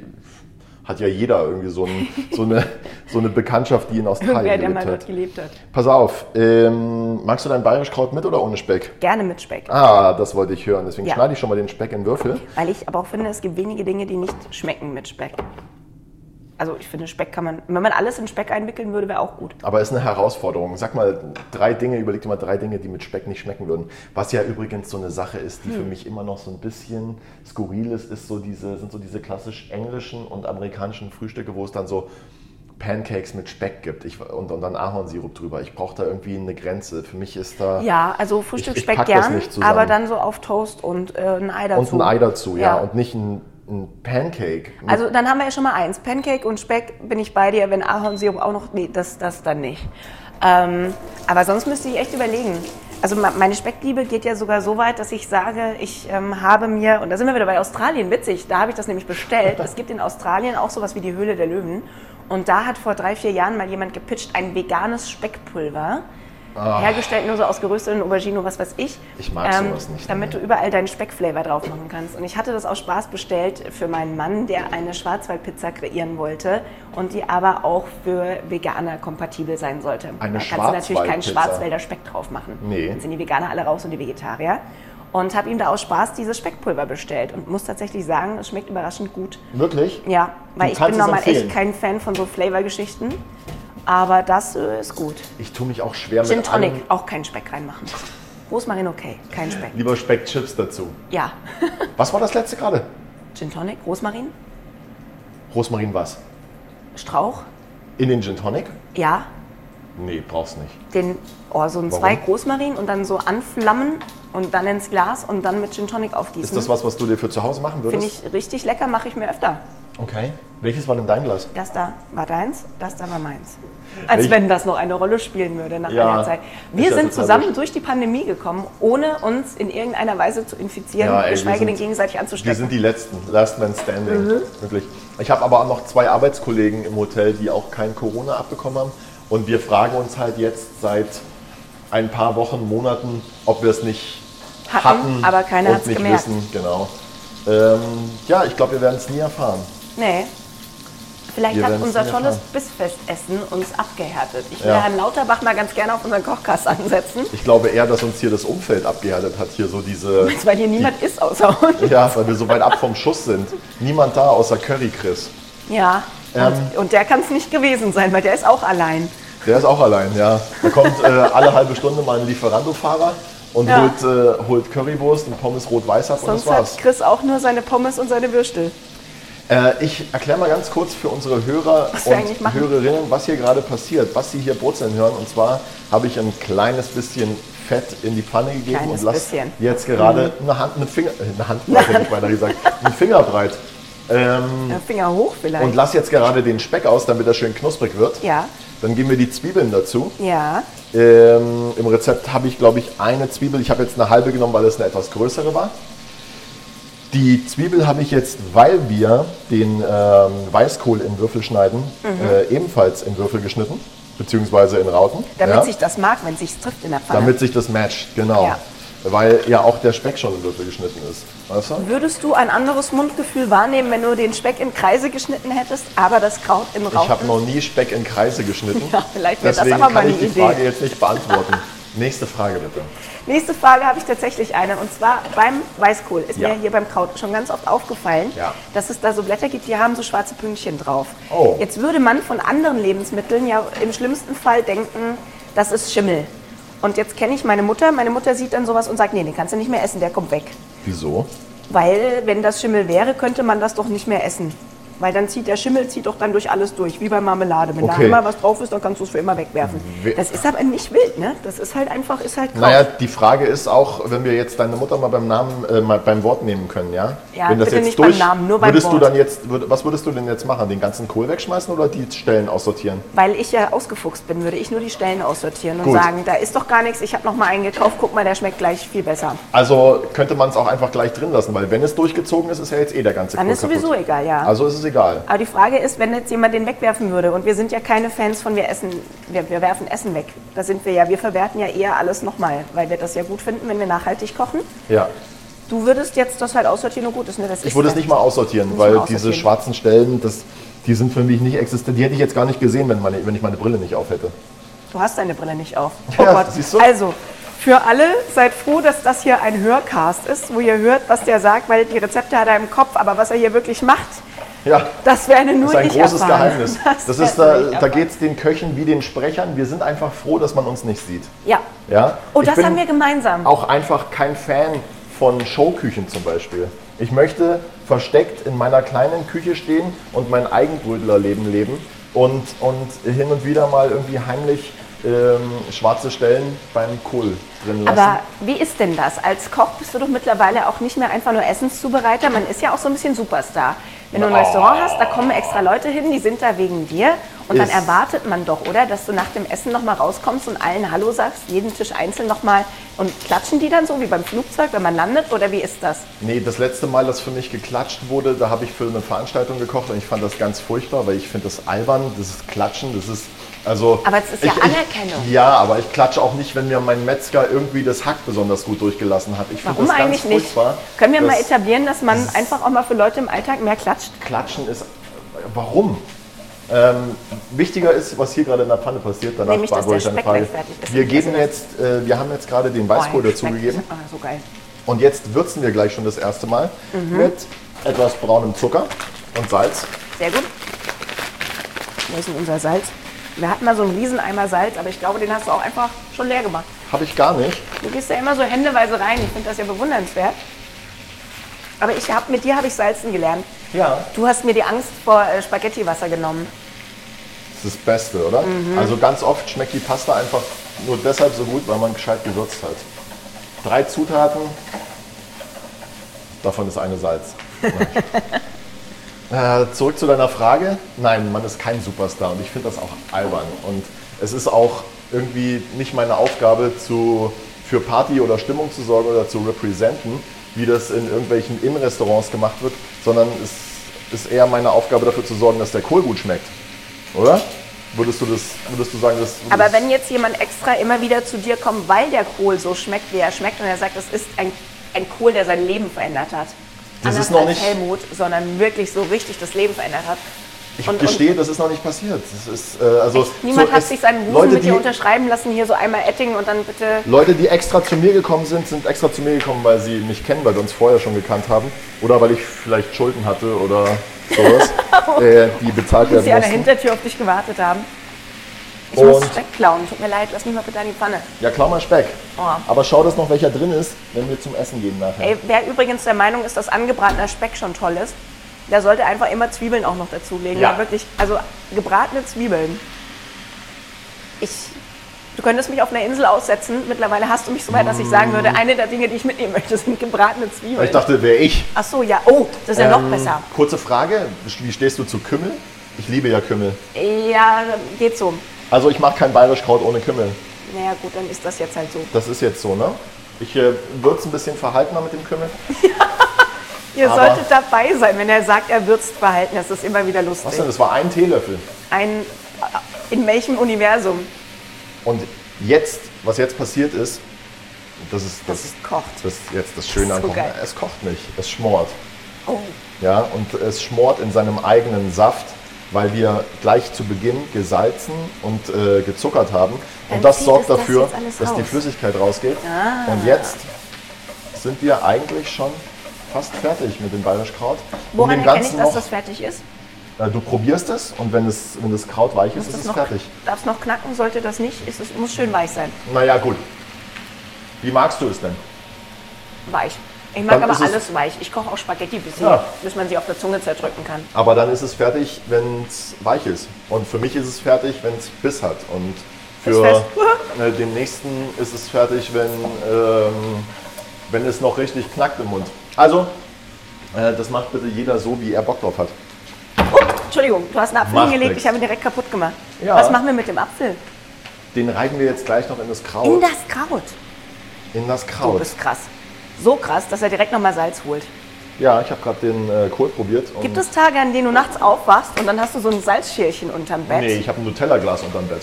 [SPEAKER 2] hat ja jeder irgendwie so, ein, so, eine, so eine Bekanntschaft, die in Australien
[SPEAKER 1] Wer, der mal
[SPEAKER 2] hat.
[SPEAKER 1] dort gelebt hat.
[SPEAKER 2] Pass auf, ähm, magst du dein Bayerischkraut mit oder ohne Speck?
[SPEAKER 1] Gerne mit Speck.
[SPEAKER 2] Ah, das wollte ich hören. Deswegen
[SPEAKER 1] Ja.
[SPEAKER 2] schneide ich schon mal den Speck in Würfel.
[SPEAKER 1] Weil ich aber auch finde, es gibt wenige Dinge, die nicht schmecken mit Speck. Also ich finde, Speck kann man, wenn man alles in Speck einwickeln würde, wäre auch gut.
[SPEAKER 2] Aber ist eine Herausforderung. Sag mal drei Dinge, überleg dir mal drei Dinge, die mit Speck nicht schmecken würden. Was ja übrigens so eine Sache ist, die für mich immer noch so ein bisschen skurril ist, ist so diese, sind so diese klassisch englischen und amerikanischen Frühstücke, wo es dann so Pancakes mit Speck gibt ich, und, und dann Ahornsirup drüber. Ich brauche da irgendwie eine Grenze. Für mich ist da.
[SPEAKER 1] Ja, also
[SPEAKER 2] Ich- ich
[SPEAKER 1] Frühstücksspeck
[SPEAKER 2] pack das
[SPEAKER 1] gern, aber dann so auf Toast und äh, ein Ei dazu.
[SPEAKER 2] Und ein Ei dazu, ja.
[SPEAKER 1] Ja.
[SPEAKER 2] Und nicht ein, ein Pancake.
[SPEAKER 1] Also dann haben wir ja schon mal eins. Pancake und Speck bin ich bei dir, wenn Ahornsirup auch noch. Nee, das, das dann nicht. Ähm, aber sonst müsste ich echt überlegen. Also meine Speckliebe geht ja sogar so weit, dass ich sage, ich ähm, habe mir, und da sind wir wieder bei Australien, witzig, da habe ich das nämlich bestellt. Es gibt in Australien auch sowas wie die Höhle der Löwen. Und da hat vor drei, vier Jahren mal jemand gepitcht, ein veganes Speckpulver. Hergestellt nur so aus gerösteten Aubergine, was weiß ich. Ähm,
[SPEAKER 2] Ich mag sowas nicht,
[SPEAKER 1] Damit du überall deinen Speckflavor drauf machen kannst. Und ich hatte das aus Spaß bestellt für meinen Mann, der eine Schwarzwaldpizza kreieren wollte und die aber auch für Veganer kompatibel sein sollte.
[SPEAKER 2] Eine
[SPEAKER 1] da kannst du natürlich keinen? Schwarzwälder Speck drauf machen.
[SPEAKER 2] Nee.
[SPEAKER 1] Dann sind die Veganer alle raus und die Vegetarier. Und habe ihm da aus Spaß dieses Speckpulver bestellt und muss tatsächlich sagen, es schmeckt überraschend gut.
[SPEAKER 2] Wirklich?
[SPEAKER 1] Ja, weil
[SPEAKER 2] Du
[SPEAKER 1] ich bin normal
[SPEAKER 2] empfehlen?
[SPEAKER 1] echt kein Fan von so Flavorgeschichten. Aber das äh, ist gut.
[SPEAKER 2] Ich tue mich auch schwer
[SPEAKER 1] Gin
[SPEAKER 2] mit
[SPEAKER 1] Tonic, auch keinen Speck reinmachen. Rosmarin okay, kein Speck.
[SPEAKER 2] Lieber Speckchips dazu.
[SPEAKER 1] Ja.
[SPEAKER 2] Was war das letzte gerade?
[SPEAKER 1] Gin Tonic, Rosmarin,
[SPEAKER 2] Rosmarin was?
[SPEAKER 1] Strauch,
[SPEAKER 2] In den Gin Tonic?
[SPEAKER 1] ja.
[SPEAKER 2] Nee, brauchst nicht.
[SPEAKER 1] Den, oh, so ein? Zweig Rosmarin und dann so anflammen und dann ins Glas und dann mit Gin Tonic aufgießen.
[SPEAKER 2] Ist das was, was du dir für zu Hause machen würdest?
[SPEAKER 1] Finde ich richtig lecker, mache ich mir öfter.
[SPEAKER 2] Okay. Welches war denn dein Glas?
[SPEAKER 1] Das da war deins, das da war meins. Als
[SPEAKER 2] Welch-
[SPEAKER 1] wenn das noch eine Rolle spielen würde nach
[SPEAKER 2] Ja,
[SPEAKER 1] einer Zeit. Wir
[SPEAKER 2] ja
[SPEAKER 1] sind zusammen durch die Pandemie gekommen, ohne uns in irgendeiner Weise zu infizieren,
[SPEAKER 2] ey, wir
[SPEAKER 1] geschweige denn
[SPEAKER 2] sind-
[SPEAKER 1] gegenseitig
[SPEAKER 2] Wir
[SPEAKER 1] anzustecken.
[SPEAKER 2] sind die Letzten. Last Man Standing.
[SPEAKER 1] Mhm.
[SPEAKER 2] Wirklich. Ich habe aber auch noch zwei Arbeitskollegen im Hotel, die auch kein Corona abbekommen haben. Und wir fragen uns halt jetzt seit ein paar Wochen, Monaten, ob wir es nicht
[SPEAKER 1] Hatten,
[SPEAKER 2] hatten,
[SPEAKER 1] aber keiner hat's
[SPEAKER 2] nicht
[SPEAKER 1] gemerkt.
[SPEAKER 2] wissen. Genau. Ähm, ja, ich glaube, wir werden es nie erfahren.
[SPEAKER 1] Nee. Vielleicht hat unser tolles. Bissfestessen uns abgehärtet. Ich will
[SPEAKER 2] Ja.
[SPEAKER 1] Herrn Lauterbach mal ganz gerne auf unseren Kochkast ansetzen,
[SPEAKER 2] Ich glaube eher, dass uns hier das Umfeld abgehärtet hat. Hier so diese.
[SPEAKER 1] weil hier niemand ist außer uns.
[SPEAKER 2] Ja, weil wir so weit ab vom Schuss sind. Niemand da außer Curry Chris.
[SPEAKER 1] Ja. Und,
[SPEAKER 2] Ähm.
[SPEAKER 1] und der kann es nicht gewesen sein, weil der ist auch allein.
[SPEAKER 2] Der ist auch allein, ja. Da kommt äh, alle halbe Stunde mal ein Lieferando-Fahrer und
[SPEAKER 1] Ja.
[SPEAKER 2] holt, äh, holt Currywurst und Pommes rot-weiß ab und das
[SPEAKER 1] Sonst hat
[SPEAKER 2] war's.
[SPEAKER 1] Chris auch nur seine Pommes und seine Würstel.
[SPEAKER 2] Äh, ich erkläre mal ganz kurz für unsere Hörer
[SPEAKER 1] Was
[SPEAKER 2] und. Hörerinnen, was hier gerade passiert, was sie hier brutzeln hören. Und zwar habe ich ein kleines bisschen Fett in die Pfanne gegeben
[SPEAKER 1] Kleines
[SPEAKER 2] und lasse.
[SPEAKER 1] Mhm.
[SPEAKER 2] jetzt gerade eine Hand, eine Finger, äh, eine Handbreit, hätte ich beinahe gesagt, einen Fingerbreit. Ähm,
[SPEAKER 1] Finger hoch vielleicht.
[SPEAKER 2] und lass jetzt gerade den Speck aus, damit er schön knusprig wird.
[SPEAKER 1] ja,
[SPEAKER 2] Dann geben wir die Zwiebeln dazu.
[SPEAKER 1] ja.
[SPEAKER 2] Ähm, Im Rezept habe ich, glaube ich, eine Zwiebel. Ich habe jetzt eine halbe genommen, weil es eine etwas größere war. Die Zwiebel habe ich jetzt, weil wir den ähm, Weißkohl in Würfel schneiden, äh, ebenfalls in Würfel geschnitten, beziehungsweise in Rauten.
[SPEAKER 1] Damit
[SPEAKER 2] ja,
[SPEAKER 1] sich das mag, wenn sich trifft in der Pfanne.
[SPEAKER 2] damit sich das matcht, genau.
[SPEAKER 1] Ja.
[SPEAKER 2] Weil ja auch der Speck schon in Würfel geschnitten ist. Weißt du?
[SPEAKER 1] Würdest du ein anderes Mundgefühl wahrnehmen, wenn du den Speck in Kreise geschnitten hättest, aber das Kraut in Rauten?
[SPEAKER 2] Ich habe noch nie Speck in Kreise geschnitten.
[SPEAKER 1] Ja, vielleicht wäre das aber mal
[SPEAKER 2] kann
[SPEAKER 1] eine
[SPEAKER 2] ich die
[SPEAKER 1] Idee.
[SPEAKER 2] Frage jetzt nicht beantworten. Nächste Frage bitte.
[SPEAKER 1] Nächste Frage habe ich tatsächlich eine. Und zwar beim Weißkohl ist
[SPEAKER 2] Ja.
[SPEAKER 1] mir hier beim Kraut schon ganz oft aufgefallen,
[SPEAKER 2] Ja.
[SPEAKER 1] dass es da so Blätter gibt, die haben so schwarze Pünktchen drauf.
[SPEAKER 2] Oh.
[SPEAKER 1] Jetzt würde man von anderen Lebensmitteln ja im schlimmsten Fall denken, das ist Schimmel. Und jetzt kenne ich meine Mutter. Meine Mutter sieht dann sowas und sagt, nee, den kannst du nicht mehr essen, der kommt weg.
[SPEAKER 2] Wieso?
[SPEAKER 1] Weil, wenn das Schimmel wäre, könnte man das doch nicht mehr essen. Weil dann zieht der Schimmel zieht doch dann durch alles durch, wie bei Marmelade. Wenn da
[SPEAKER 2] Okay.
[SPEAKER 1] einmal was drauf ist, dann kannst du es für immer wegwerfen.
[SPEAKER 2] We-
[SPEAKER 1] Das ist aber nicht wild, ne? Das ist halt einfach, ist halt Kraut.
[SPEAKER 2] Naja, die Frage ist auch, wenn wir jetzt deine Mutter mal beim Namen, äh, mal beim Wort nehmen können, ja?
[SPEAKER 1] Ja,
[SPEAKER 2] wenn das
[SPEAKER 1] bitte
[SPEAKER 2] jetzt
[SPEAKER 1] nicht beim Namen, nur beim
[SPEAKER 2] würdest du
[SPEAKER 1] Wort.
[SPEAKER 2] dann jetzt, würd, was würdest du denn jetzt machen? Den ganzen Kohl wegschmeißen oder die Stellen aussortieren?
[SPEAKER 1] Weil ich ja ausgefuchst bin, würde ich nur die Stellen aussortieren und
[SPEAKER 2] Gut.
[SPEAKER 1] sagen, da ist doch gar nichts, ich habe noch mal einen gekauft, guck mal, der schmeckt gleich viel besser.
[SPEAKER 2] Also könnte man es auch einfach gleich drin lassen, weil wenn es durchgezogen ist, ist ja jetzt eh der ganze
[SPEAKER 1] Dann
[SPEAKER 2] Kohl
[SPEAKER 1] ist sowieso
[SPEAKER 2] kaputt.
[SPEAKER 1] egal, ja.
[SPEAKER 2] Also ist es egal.
[SPEAKER 1] Aber die Frage ist, wenn jetzt jemand den wegwerfen würde, und wir sind ja keine Fans von wir essen, wir, wir werfen Essen weg. Da sind wir ja, wir verwerten ja eher alles nochmal, weil wir das ja gut finden, wenn wir nachhaltig kochen.
[SPEAKER 2] Ja.
[SPEAKER 1] Du würdest jetzt das halt aussortieren und gut ist, ne? Das
[SPEAKER 2] Ich
[SPEAKER 1] ist
[SPEAKER 2] würde es nicht mal aussortieren, weil
[SPEAKER 1] man
[SPEAKER 2] diese
[SPEAKER 1] aussortieren.
[SPEAKER 2] schwarzen Stellen, das, die sind für mich nicht existent. Die hätte ich jetzt gar nicht gesehen, wenn, meine, wenn ich meine Brille nicht auf hätte.
[SPEAKER 1] Du hast deine Brille nicht auf. Oh
[SPEAKER 2] Ja,
[SPEAKER 1] Gott.
[SPEAKER 2] siehst du?
[SPEAKER 1] Also, für alle, seid froh, dass das hier ein Hörcast ist, wo ihr hört, was der sagt, weil die Rezepte hat er im Kopf, aber was er hier wirklich macht,
[SPEAKER 2] Ja,
[SPEAKER 1] das werden nur
[SPEAKER 2] das ist ein großes
[SPEAKER 1] erfahren.
[SPEAKER 2] Geheimnis. Das
[SPEAKER 1] werden
[SPEAKER 2] ist,
[SPEAKER 1] nur
[SPEAKER 2] da, da geht es den Köchen wie den Sprechern. Wir sind einfach froh, dass man uns nicht sieht.
[SPEAKER 1] Ja.
[SPEAKER 2] Ja?
[SPEAKER 1] Oh,
[SPEAKER 2] Ich
[SPEAKER 1] das haben wir gemeinsam.
[SPEAKER 2] Auch einfach kein Fan von Showküchen zum Beispiel. Ich möchte versteckt in meiner kleinen Küche stehen und mein Eigenbrötlerleben leben und, und hin und wieder mal irgendwie heimlich ähm, schwarze Stellen beim Kohl drin lassen.
[SPEAKER 1] Aber wie ist denn das? Als Koch bist du doch mittlerweile auch nicht mehr einfach nur Essenszubereiter, man ist ja auch so ein bisschen Superstar. Wenn du ein
[SPEAKER 2] Oh.
[SPEAKER 1] Restaurant hast, da kommen extra Leute hin, die sind da wegen dir. Und dann erwartet man doch, oder? Dass du nach dem Essen nochmal rauskommst und allen Hallo sagst, jeden Tisch einzeln nochmal. Und klatschen die dann so wie beim Flugzeug, wenn man landet? Oder wie ist das?
[SPEAKER 2] Nee, das letzte Mal, dass für mich geklatscht wurde, da habe ich für eine Veranstaltung gekocht und ich fand das ganz furchtbar, weil ich finde das albern, das ist Klatschen, das ist also.
[SPEAKER 1] Aber es ist ja
[SPEAKER 2] ich,
[SPEAKER 1] Anerkennung.
[SPEAKER 2] Ich, ja, aber ich klatsche auch nicht, wenn mir mein Metzger irgendwie das Hack besonders gut durchgelassen hat. Ich finde
[SPEAKER 1] Warum
[SPEAKER 2] das ganz
[SPEAKER 1] eigentlich nicht?
[SPEAKER 2] furchtbar.
[SPEAKER 1] Können wir mal etablieren, dass man einfach auch mal für Leute im Alltag mehr klatscht?
[SPEAKER 2] Klatschen ist. Warum? Ähm, wichtiger ist, was hier gerade in der Pfanne passiert. Danach
[SPEAKER 1] Nämlich, dass
[SPEAKER 2] beantworte ich deine Frage.
[SPEAKER 1] gleich fertig ist.
[SPEAKER 2] Wir geben jetzt, äh, wir haben jetzt gerade den Weißkohl
[SPEAKER 1] Boah,
[SPEAKER 2] dazugegeben.
[SPEAKER 1] Ah, so geil.
[SPEAKER 2] Und jetzt würzen wir gleich schon das erste Mal mit etwas braunem Zucker und Salz.
[SPEAKER 1] Sehr gut. Wo ist denn unser Salz? Wir hatten mal so einen Rieseneimer Salz, aber ich glaube, den hast du auch einfach schon leer gemacht.
[SPEAKER 2] Habe ich gar nicht.
[SPEAKER 1] Du gehst ja immer so händeweise rein. Ich finde das ja bewundernswert. Aber ich hab, mit dir habe ich Salzen gelernt.
[SPEAKER 2] Ja.
[SPEAKER 1] Du hast mir die Angst vor äh, Spaghettiwasser genommen.
[SPEAKER 2] Das ist das Beste, oder?
[SPEAKER 1] Mhm.
[SPEAKER 2] Also ganz oft schmeckt die Pasta einfach nur deshalb so gut, weil man gescheit gewürzt hat. Drei Zutaten, davon ist eine Salz. äh, zurück zu deiner Frage. Nein, man ist kein Superstar und ich finde das auch albern. Und es ist auch irgendwie nicht meine Aufgabe, zu, für Party oder Stimmung zu sorgen oder zu representen, wie das in irgendwelchen Innenrestaurants gemacht wird, sondern es ist eher meine Aufgabe dafür zu sorgen, dass der Kohl gut schmeckt. Oder? Würdest du das, würdest du sagen, dass.
[SPEAKER 1] Aber wenn jetzt jemand extra immer wieder zu dir kommt, weil der Kohl so schmeckt, wie er schmeckt, und er sagt, das ist ein, ein Kohl, der sein Leben verändert hat.
[SPEAKER 2] Das
[SPEAKER 1] Anders
[SPEAKER 2] ist noch
[SPEAKER 1] als
[SPEAKER 2] nicht-
[SPEAKER 1] Helmut, sondern wirklich so richtig das Leben verändert hat.
[SPEAKER 2] Ich
[SPEAKER 1] Und-
[SPEAKER 2] gestehe, das ist noch nicht passiert. Das ist, äh, also
[SPEAKER 1] Niemand
[SPEAKER 2] so,
[SPEAKER 1] hat
[SPEAKER 2] es-
[SPEAKER 1] sich seinen Busen
[SPEAKER 2] Leute,
[SPEAKER 1] mit dir
[SPEAKER 2] die,
[SPEAKER 1] unterschreiben lassen, hier so einmal Etting und dann bitte.
[SPEAKER 2] Leute, die extra zu mir gekommen sind, sind extra zu mir gekommen, weil sie mich kennen, weil wir uns vorher schon gekannt haben. Oder weil ich vielleicht Schulden hatte oder sowas, äh, die bezahlt
[SPEAKER 1] dass
[SPEAKER 2] werden
[SPEAKER 1] sie an der. Hintertür auf dich gewartet haben. Ich muss
[SPEAKER 2] Und-
[SPEAKER 1] Speck klauen. Tut mir leid, lass mich mal bitte an die Pfanne.
[SPEAKER 2] Ja, klar mal Speck.
[SPEAKER 1] Oh.
[SPEAKER 2] Aber schau das noch, welcher drin ist, wenn wir zum Essen gehen nachher.
[SPEAKER 1] Ey, wer übrigens der Meinung ist, dass angebratener Speck schon toll ist, der sollte einfach immer Zwiebeln auch noch dazulegen.
[SPEAKER 2] Ja.
[SPEAKER 1] Ja. wirklich, also gebratene Zwiebeln. Ich, du könntest mich auf einer Insel aussetzen. Mittlerweile hast du mich so weit, dass ich sagen würde, eine der Dinge, die ich mitnehmen möchte, sind gebratene Zwiebeln.
[SPEAKER 2] Ich dachte, wäre ich.
[SPEAKER 1] Ach so, ja. Oh, das ist ja
[SPEAKER 2] Ähm,
[SPEAKER 1] noch besser.
[SPEAKER 2] Kurze Frage, wie stehst du zu Kümmel? Ich liebe ja Kümmel.
[SPEAKER 1] Ja, geht so.
[SPEAKER 2] Also ich mache kein Bayerischkraut ohne Kümmel.
[SPEAKER 1] Naja, gut, dann ist das jetzt halt so.
[SPEAKER 2] Das ist jetzt so, ne? Ich äh, würze ein bisschen verhaltener mit dem Kümmel.
[SPEAKER 1] Ihr
[SPEAKER 2] Aber-
[SPEAKER 1] solltet dabei sein, wenn er sagt, er würzt verhalten. Das ist immer wieder lustig.
[SPEAKER 2] Was denn? Das war ein Teelöffel.
[SPEAKER 1] Ein, in welchem Universum?
[SPEAKER 2] Und jetzt, was jetzt passiert ist, das ist das,
[SPEAKER 1] Das kocht.
[SPEAKER 2] das ist jetzt das Schöne
[SPEAKER 1] Das
[SPEAKER 2] an
[SPEAKER 1] ist so
[SPEAKER 2] Kochen.
[SPEAKER 1] geil.
[SPEAKER 2] Es kocht nicht, es schmort.
[SPEAKER 1] Oh,
[SPEAKER 2] Ja, und es schmort in seinem eigenen Saft, weil wir gleich zu Beginn gesalzen und äh, gezuckert haben.
[SPEAKER 1] Dann
[SPEAKER 2] Und das sorgt
[SPEAKER 1] das
[SPEAKER 2] dafür, dass die. Flüssigkeit rausgeht.
[SPEAKER 1] Ah.
[SPEAKER 2] Und jetzt sind wir eigentlich schon fast fertig mit dem Bayerischkraut. Um
[SPEAKER 1] woran
[SPEAKER 2] dem
[SPEAKER 1] erkenne ich, dass
[SPEAKER 2] noch-
[SPEAKER 1] das fertig ist?
[SPEAKER 2] Äh, Du probierst es und wenn, es, wenn das Kraut weich ist,
[SPEAKER 1] Muss
[SPEAKER 2] ist es
[SPEAKER 1] noch,
[SPEAKER 2] fertig.
[SPEAKER 1] Darf es noch knacken? Sollte das nicht? Ist es muss schön weich sein.
[SPEAKER 2] Naja, gut. Wie magst du es denn?
[SPEAKER 1] Weich. Ich mag aber alles weich. Ich koche auch Spaghetti, bis,
[SPEAKER 2] Ja.
[SPEAKER 1] bis man sie auf der Zunge zerdrücken kann.
[SPEAKER 2] Aber dann ist es fertig, wenn es weich ist. Und für mich ist es fertig, wenn es Biss hat. Und für äh, den nächsten ist es fertig, wenn, ähm, wenn es noch richtig knackt im Mund. Also, äh, das macht bitte jeder so, wie er Bock drauf hat.
[SPEAKER 1] Oh, Entschuldigung, du hast einen Apfel
[SPEAKER 2] Macht
[SPEAKER 1] hingelegt,
[SPEAKER 2] nix.
[SPEAKER 1] ich habe ihn direkt kaputt gemacht.
[SPEAKER 2] Ja.
[SPEAKER 1] Was machen wir mit dem Apfel?
[SPEAKER 2] Den reiben wir jetzt gleich noch in das Kraut.
[SPEAKER 1] In das Kraut.
[SPEAKER 2] in das
[SPEAKER 1] Du
[SPEAKER 2] Kraut.
[SPEAKER 1] bist krass. So krass, dass er direkt nochmal Salz holt.
[SPEAKER 2] Ja, ich habe gerade den äh, Kohl probiert.
[SPEAKER 1] Gibt es Tage, an denen du nachts aufwachst und dann hast du so ein Salzschälchen unterm Bett?
[SPEAKER 2] Nee, ich habe ein Nutella-Glas unterm Bett.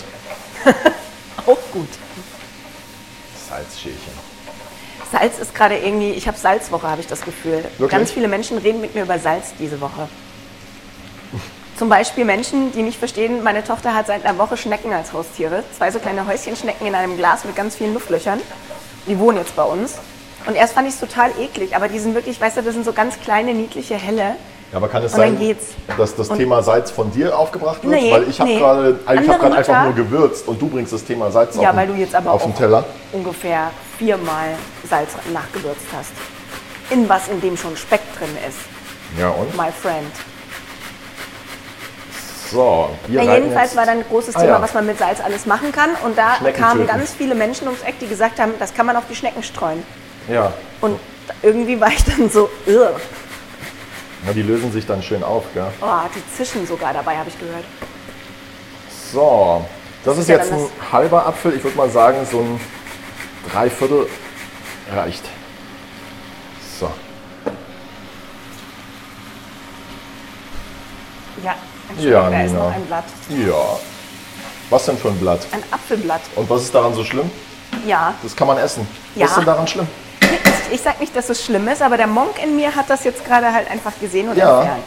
[SPEAKER 1] Auch gut.
[SPEAKER 2] Salzschälchen.
[SPEAKER 1] Salz ist gerade irgendwie, ich habe Salzwoche, habe ich das Gefühl.
[SPEAKER 2] Wirklich?
[SPEAKER 1] Ganz viele Menschen reden mit mir über Salz diese Woche. Zum Beispiel Menschen, die nicht verstehen, meine Tochter hat seit einer Woche Schnecken als Haustiere. Zwei so kleine Häuschenschnecken in einem Glas mit ganz vielen Luftlöchern. Die wohnen jetzt bei uns. Und erst fand ich es total eklig, aber die sind wirklich, weißt du, das sind so ganz kleine, niedliche Helle.
[SPEAKER 2] Ja, aber kann es sein, dass das
[SPEAKER 1] Und-
[SPEAKER 2] Thema Salz von dir aufgebracht wird?
[SPEAKER 1] Nee,
[SPEAKER 2] weil ich habe
[SPEAKER 1] nee.
[SPEAKER 2] gerade ich hab einfach nur gewürzt und du bringst das Thema Salz
[SPEAKER 1] Ja,
[SPEAKER 2] auf,
[SPEAKER 1] weil
[SPEAKER 2] den-
[SPEAKER 1] du jetzt aber
[SPEAKER 2] auf
[SPEAKER 1] auch
[SPEAKER 2] den Teller.
[SPEAKER 1] ungefähr viermal Salz nachgewürzt hast. In was, in dem schon Speck drin ist,
[SPEAKER 2] Ja, und?
[SPEAKER 1] my friend.
[SPEAKER 2] So, reiten
[SPEAKER 1] jedenfalls war dann ein großes
[SPEAKER 2] Ah,
[SPEAKER 1] Thema,
[SPEAKER 2] ja.
[SPEAKER 1] was man mit Salz alles machen kann. Und da kamen ganz viele Menschen ums Eck, die gesagt haben, das kann man auf die Schnecken streuen.
[SPEAKER 2] Ja,
[SPEAKER 1] Und irgendwie war ich dann so, Ugh.
[SPEAKER 2] ja, die lösen sich dann schön auf, gell?
[SPEAKER 1] oh, die zischen sogar dabei, habe ich gehört.
[SPEAKER 2] So, das ist
[SPEAKER 1] ja
[SPEAKER 2] jetzt
[SPEAKER 1] dann
[SPEAKER 2] ein halber Apfel. Ich würde mal sagen, so ein Dreiviertel reicht. So,
[SPEAKER 1] Ja, Entschuldigung,
[SPEAKER 2] Ja,
[SPEAKER 1] da ist
[SPEAKER 2] Nina.
[SPEAKER 1] noch ein Blatt.
[SPEAKER 2] ja. Was denn für ein Blatt?
[SPEAKER 1] Ein Apfelblatt.
[SPEAKER 2] Und was ist daran so schlimm?
[SPEAKER 1] Ja.
[SPEAKER 2] Das kann man essen.
[SPEAKER 1] Ja.
[SPEAKER 2] Was ist denn daran schlimm?
[SPEAKER 1] Ich, ich sag nicht, dass es schlimm ist, aber der Monk in mir hat das jetzt gerade halt einfach gesehen und
[SPEAKER 2] Ja.
[SPEAKER 1] entfernt.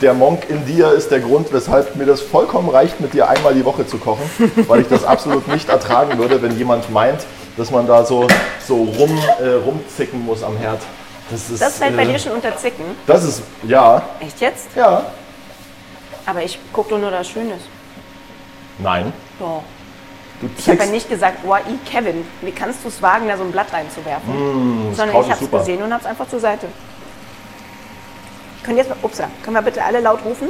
[SPEAKER 2] Der Monk in dir ist der Grund, weshalb mir das vollkommen reicht, mit dir einmal die Woche zu kochen, weil ich das absolut nicht ertragen würde, wenn jemand meint, dass man da so, so rum, äh, rumzicken muss am Herd. Das, ist,
[SPEAKER 1] Das fällt bei
[SPEAKER 2] äh,
[SPEAKER 1] dir schon unter Zicken.
[SPEAKER 2] Das ist, ja,
[SPEAKER 1] Echt jetzt?
[SPEAKER 2] ja,
[SPEAKER 1] Aber ich gucke nur das Schönes.
[SPEAKER 2] nein.
[SPEAKER 1] Doch. Ich habe ja nicht gesagt, oh, i Kevin, wie kannst du es wagen, da so ein Blatt reinzuwerfen? Sondern
[SPEAKER 2] Kraut
[SPEAKER 1] ich habe es gesehen und habe es einfach zur Seite. Können, jetzt, mal- upsa, können wir bitte alle laut rufen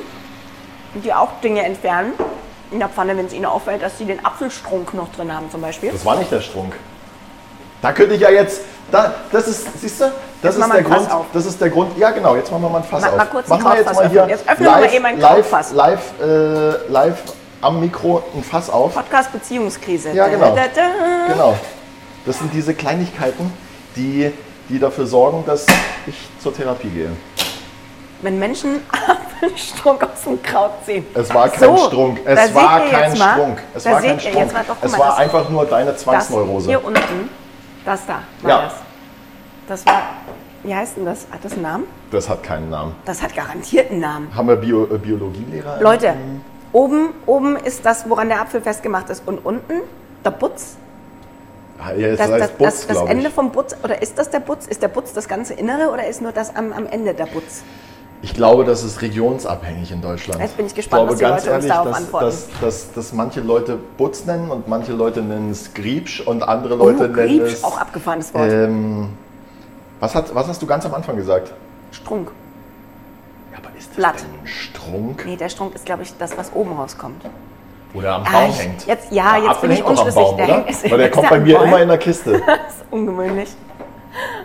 [SPEAKER 1] und die auch Dinge entfernen in der Pfanne, wenn es ihnen auffällt, dass sie den Apfelstrunk noch drin haben zum Beispiel?
[SPEAKER 2] Das war nicht der Strunk. Da könnte ich ja jetzt, da, das ist, siehst du, das
[SPEAKER 1] Jetzt
[SPEAKER 2] ist
[SPEAKER 1] wir
[SPEAKER 2] der Grund, das ist der Grund, ja genau, jetzt machen wir mal ein Fass
[SPEAKER 1] Mach
[SPEAKER 2] auf.
[SPEAKER 1] mal kurz
[SPEAKER 2] machen wir jetzt mal hier
[SPEAKER 1] öffnen. Jetzt öffnen wir mal eben ein
[SPEAKER 2] live,
[SPEAKER 1] Krautfass.
[SPEAKER 2] live, äh, live am Mikro ein Fass auf.
[SPEAKER 1] Podcast Beziehungskrise.
[SPEAKER 2] Ja, genau.
[SPEAKER 1] Da, da, da.
[SPEAKER 2] Genau. Das sind diese Kleinigkeiten, die, die dafür sorgen, dass ich zur Therapie gehe.
[SPEAKER 1] Wenn Menschen Apfelstrunk aus dem Kraut ziehen.
[SPEAKER 2] Es war kein
[SPEAKER 1] So,
[SPEAKER 2] Strunk. Es war kein Strunk. Es war kein Strunk.
[SPEAKER 1] jetzt mal, doch,
[SPEAKER 2] es
[SPEAKER 1] mal,
[SPEAKER 2] war einfach nur deine Zwangsneurose.
[SPEAKER 1] hier unten, das da war
[SPEAKER 2] Ja.
[SPEAKER 1] das. Das war, wie heißt denn das? Hat das einen Namen?
[SPEAKER 2] Das hat keinen Namen.
[SPEAKER 1] Das hat garantiert einen Namen.
[SPEAKER 2] Haben wir Bio, äh, Biologielehrer?
[SPEAKER 1] Leute, oben, oben ist das, woran der Apfel festgemacht ist. Und unten, der Butz,
[SPEAKER 2] Ah, Ja,
[SPEAKER 1] das, das,
[SPEAKER 2] Butz,
[SPEAKER 1] das, das
[SPEAKER 2] glaube
[SPEAKER 1] Ende
[SPEAKER 2] ich.
[SPEAKER 1] vom Butz, oder ist das der Butz? Ist der Butz das ganze Innere oder ist nur das am, am Ende der Butz?
[SPEAKER 2] Ich glaube, das ist regionsabhängig in Deutschland.
[SPEAKER 1] Jetzt bin ich gespannt, was die Leute uns darauf
[SPEAKER 2] dass,
[SPEAKER 1] antworten.
[SPEAKER 2] Dass, dass, dass manche Leute Butz nennen und manche Leute nennen es Griebsch und andere Leute
[SPEAKER 1] oh,
[SPEAKER 2] nennen
[SPEAKER 1] Griebsch,
[SPEAKER 2] es...
[SPEAKER 1] auch abgefahrenes Wort.
[SPEAKER 2] Ähm, was, hat, was hast du ganz am Anfang gesagt?
[SPEAKER 1] Strunk.
[SPEAKER 2] Ja, aber ist das
[SPEAKER 1] Blatt.
[SPEAKER 2] ein Strunk?
[SPEAKER 1] Nee, der Strunk ist, glaube ich, das, was oben rauskommt.
[SPEAKER 2] Oder am
[SPEAKER 1] Ah,
[SPEAKER 2] Baum
[SPEAKER 1] ich-
[SPEAKER 2] hängt?
[SPEAKER 1] jetzt- ja,
[SPEAKER 2] Der
[SPEAKER 1] jetzt
[SPEAKER 2] Apfel
[SPEAKER 1] bin ich unschlüssig.
[SPEAKER 2] Baum,
[SPEAKER 1] Der
[SPEAKER 2] oder? Weil der kommt bei mir
[SPEAKER 1] Baum?
[SPEAKER 2] immer in der Kiste.
[SPEAKER 1] Das ist ungewöhnlich.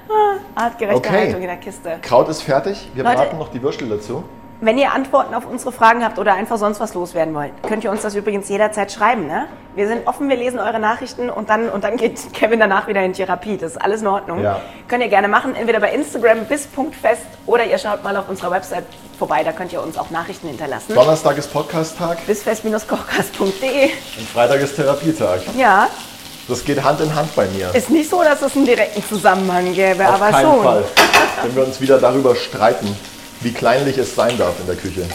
[SPEAKER 1] Ah, Artgerechte
[SPEAKER 2] Okay.
[SPEAKER 1] Haltung in der Kiste.
[SPEAKER 2] Kraut ist fertig. Wir
[SPEAKER 1] Leute-
[SPEAKER 2] braten noch die Würstel dazu.
[SPEAKER 1] Wenn ihr Antworten auf unsere Fragen habt oder einfach sonst was loswerden wollt, könnt ihr uns das übrigens jederzeit schreiben. Ne? Wir sind offen, wir lesen eure Nachrichten und dann, und dann geht Kevin danach wieder in Therapie. Das ist alles in Ordnung.
[SPEAKER 2] Ja.
[SPEAKER 1] Könnt ihr gerne machen, entweder bei Instagram bis Punktfest oder ihr schaut mal auf unserer Website vorbei, da könnt ihr uns auch Nachrichten hinterlassen.
[SPEAKER 2] Donnerstag ist Podcast-Tag
[SPEAKER 1] Bisfest-kochkast.de.
[SPEAKER 2] und Freitag ist Therapietag.
[SPEAKER 1] Ja,
[SPEAKER 2] Das geht Hand in Hand bei mir.
[SPEAKER 1] ist nicht so, dass es einen direkten Zusammenhang gäbe,
[SPEAKER 2] Auf
[SPEAKER 1] aber
[SPEAKER 2] keinen
[SPEAKER 1] schon.
[SPEAKER 2] Fall. Wenn wir uns wieder darüber streiten, wie kleinlich es sein darf in der Küche.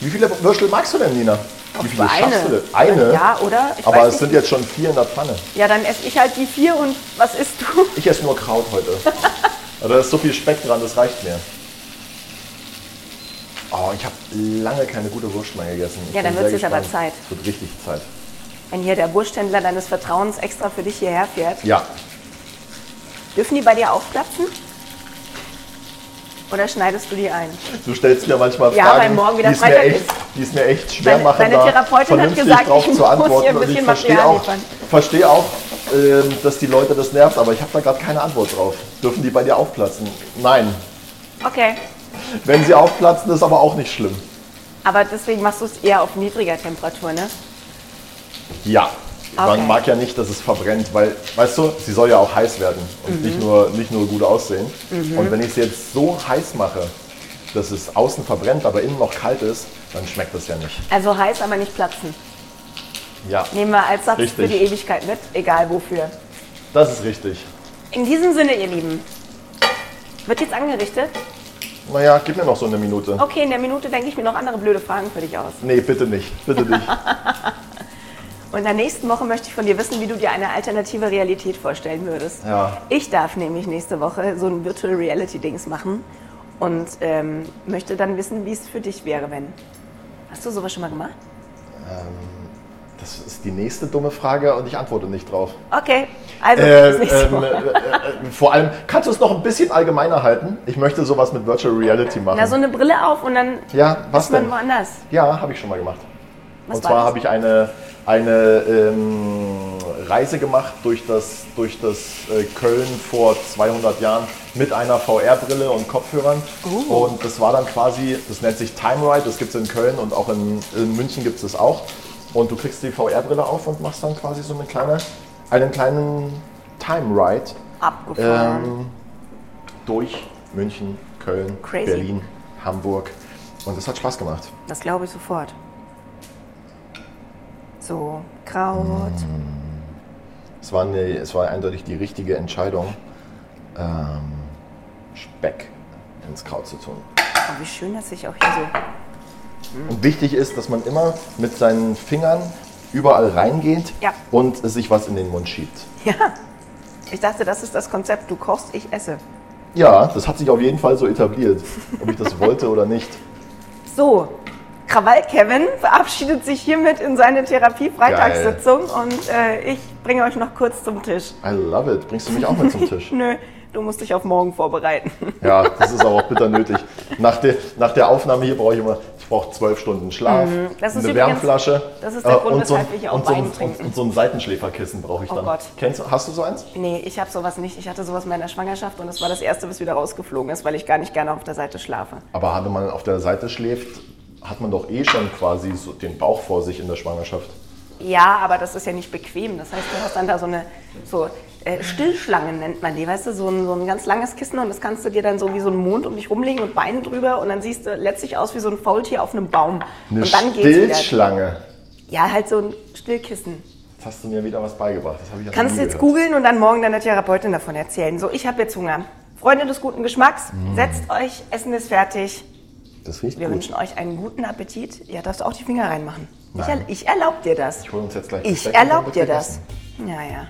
[SPEAKER 2] Wie viele Würstel magst du denn, Nina? Wie viele
[SPEAKER 1] Eine.
[SPEAKER 2] schaffst du denn? Eine?
[SPEAKER 1] Ja, oder? Ich
[SPEAKER 2] Aber es sind jetzt schon vier in der Pfanne.
[SPEAKER 1] Ja, dann esse ich halt die vier und was isst du?
[SPEAKER 2] Ich esse nur Kraut heute. Aber da ist so viel Speck dran, das reicht mir. Oh, ich habe lange keine gute Wurst mehr gegessen. Ich
[SPEAKER 1] Ja, dann wird's
[SPEAKER 2] sehr
[SPEAKER 1] jetzt aber. Zeit.
[SPEAKER 2] Es wird richtig Zeit.
[SPEAKER 1] Wenn hier der Wursthändler deines Vertrauens extra für dich hierher fährt.
[SPEAKER 2] Ja.
[SPEAKER 1] Dürfen die bei dir aufplatzen? Oder schneidest du die ein?
[SPEAKER 2] Du stellst mir manchmal
[SPEAKER 1] Ja,
[SPEAKER 2] Fragen,
[SPEAKER 1] weil morgen wieder
[SPEAKER 2] die, es mir echt,
[SPEAKER 1] ist.
[SPEAKER 2] die es mir echt schwer machen,
[SPEAKER 1] deine
[SPEAKER 2] da
[SPEAKER 1] Therapeutin hat
[SPEAKER 2] vernünftig
[SPEAKER 1] gesagt,
[SPEAKER 2] drauf
[SPEAKER 1] ich
[SPEAKER 2] zu
[SPEAKER 1] muss
[SPEAKER 2] antworten. Und ich
[SPEAKER 1] bisschen
[SPEAKER 2] verstehe auch, verstehe auch ähm, dass die Leute das nervt, aber ich habe da gerade keine Antwort drauf. Dürfen die bei dir aufplatzen? Nein.
[SPEAKER 1] Okay.
[SPEAKER 2] Wenn sie aufplatzen, ist aber auch nicht schlimm.
[SPEAKER 1] Aber deswegen machst du es eher auf niedriger Temperatur, ne?
[SPEAKER 2] Ja.
[SPEAKER 1] Okay.
[SPEAKER 2] Man mag ja nicht, dass es verbrennt, weil, weißt du, sie soll ja auch heiß werden und
[SPEAKER 1] Mhm.
[SPEAKER 2] nicht, nur, nicht nur gut aussehen. Und wenn ich sie jetzt so heiß mache, dass es außen verbrennt, aber innen noch kalt ist, dann schmeckt das ja nicht.
[SPEAKER 1] Also heiß, aber nicht platzen.
[SPEAKER 2] Ja,
[SPEAKER 1] Nehmen wir als Satz
[SPEAKER 2] Richtig.
[SPEAKER 1] für die Ewigkeit mit, egal wofür.
[SPEAKER 2] das ist richtig.
[SPEAKER 1] In diesem Sinne, ihr Lieben, wird jetzt angerichtet.
[SPEAKER 2] Naja, gib mir noch so eine Minute.
[SPEAKER 1] Okay, in der Minute denke ich mir noch andere blöde Fragen für dich aus.
[SPEAKER 2] Nee, bitte nicht. Bitte nicht.
[SPEAKER 1] Und in der nächsten Woche möchte ich von dir wissen, wie du dir eine alternative Realität vorstellen würdest.
[SPEAKER 2] Ja.
[SPEAKER 1] Ich darf nämlich nächste Woche so ein Virtual Reality Dings machen und ähm, möchte dann wissen, wie es für dich wäre, wenn. Hast du sowas schon mal gemacht?
[SPEAKER 2] Das ist die nächste dumme Frage und ich antworte nicht drauf.
[SPEAKER 1] Okay, also
[SPEAKER 2] Äh, ähm,
[SPEAKER 1] Woche.
[SPEAKER 2] äh, äh, vor allem, kannst du es noch ein bisschen allgemeiner halten? Ich möchte sowas mit Virtual Reality machen.
[SPEAKER 1] Na, so eine Brille auf und dann
[SPEAKER 2] ja, was
[SPEAKER 1] ist man
[SPEAKER 2] denn?
[SPEAKER 1] woanders.
[SPEAKER 2] Ja, habe ich schon mal gemacht.
[SPEAKER 1] Was
[SPEAKER 2] und
[SPEAKER 1] war
[SPEAKER 2] zwar habe ich eine, eine ähm, Reise gemacht durch das, durch das äh, Köln vor 200 Jahren mit einer VR-Brille und Kopfhörern.
[SPEAKER 1] Oh.
[SPEAKER 2] Und das war dann quasi, das nennt sich Time Ride, das gibt es in Köln und auch in, in München gibt es das auch. Und du kriegst die VR-Brille auf und machst dann quasi so eine kleine, einen kleinen Time Ride
[SPEAKER 1] Abgefahren.
[SPEAKER 2] ähm, durch München, Köln,
[SPEAKER 1] Crazy.
[SPEAKER 2] Berlin, Hamburg. Und das hat Spaß gemacht.
[SPEAKER 1] Das glaube ich sofort. So, Kraut.
[SPEAKER 2] Es war, eine, es war eindeutig die richtige Entscheidung, ähm, Speck ins Kraut zu tun.
[SPEAKER 1] Oh, wie schön, dass ich auch hier so.
[SPEAKER 2] Und wichtig ist, dass man immer mit seinen Fingern überall reingeht
[SPEAKER 1] Ja.
[SPEAKER 2] und sich was in den Mund schiebt.
[SPEAKER 1] Ja. Ich dachte, das ist das Konzept. Du kochst, ich esse.
[SPEAKER 2] Ja, das hat sich auf jeden Fall so etabliert, ob ich das wollte oder nicht.
[SPEAKER 1] So, Krawall Kevin verabschiedet sich hiermit in seine Therapie-Freitagssitzung und äh, ich bringe euch noch kurz zum Tisch.
[SPEAKER 2] I love it. Bringst du mich auch mit zum Tisch?
[SPEAKER 1] Nö, du musst dich auf morgen vorbereiten.
[SPEAKER 2] Ja, das ist aber auch bitter nötig. Nach der, nach der Aufnahme hier brauche ich immer, ich brauche zwölf Stunden Schlaf,
[SPEAKER 1] Mhm. Das ist
[SPEAKER 2] eine
[SPEAKER 1] übrigens-
[SPEAKER 2] Wärmflasche
[SPEAKER 1] das ist der Grund,
[SPEAKER 2] und, so
[SPEAKER 1] weshalb hier auch
[SPEAKER 2] und, so
[SPEAKER 1] Wein
[SPEAKER 2] und, und so ein Seitenschläferkissen brauche ich
[SPEAKER 1] Oh
[SPEAKER 2] dann.
[SPEAKER 1] Gott.
[SPEAKER 2] Kennst, hast du so eins?
[SPEAKER 1] Nee, ich habe sowas nicht. Ich hatte sowas in meiner Schwangerschaft und das war das erste, was wieder rausgeflogen ist, weil ich gar nicht gerne auf der Seite schlafe.
[SPEAKER 2] Aber wenn man auf der Seite schläft, hat man doch eh schon quasi so den Bauch vor sich in der Schwangerschaft.
[SPEAKER 1] Ja, aber das ist ja nicht bequem. Das heißt, du hast dann da so eine so äh, Stillschlangen nennt man die, weißt du, so ein, so ein ganz langes Kissen und das kannst du dir dann so wie so ein Mond um dich rumlegen und Beine drüber und dann siehst du letztlich aus wie so ein Faultier auf einem Baum.
[SPEAKER 2] Eine
[SPEAKER 1] und dann.
[SPEAKER 2] Stillschlange.
[SPEAKER 1] Ja, halt so ein Stillkissen.
[SPEAKER 2] Jetzt hast du mir wieder was beigebracht. Das habe ich ja
[SPEAKER 1] Kannst du jetzt
[SPEAKER 2] gehört.
[SPEAKER 1] googeln und dann morgen deiner Therapeutin davon erzählen. So, ich habe jetzt Hunger. Freunde des guten Geschmacks,
[SPEAKER 2] Mm.
[SPEAKER 1] setzt euch, Essen ist fertig.
[SPEAKER 2] Das riecht
[SPEAKER 1] Wir
[SPEAKER 2] gut.
[SPEAKER 1] wünschen euch einen guten Appetit. Ja, darfst du auch die Finger reinmachen. Ich,
[SPEAKER 2] Nein.
[SPEAKER 1] er, ich erlaub dir das.
[SPEAKER 2] Ich hole uns jetzt gleich
[SPEAKER 1] Ich
[SPEAKER 2] Besteck und dann
[SPEAKER 1] erlaub
[SPEAKER 2] wird
[SPEAKER 1] dir das. Ja, ja.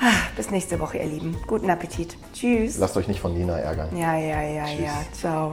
[SPEAKER 1] Ah, Bis nächste Woche, ihr Lieben. Guten Appetit. Tschüss.
[SPEAKER 2] Lasst euch nicht von Nina ärgern.
[SPEAKER 1] Ja, ja, ja, ja. Ciao.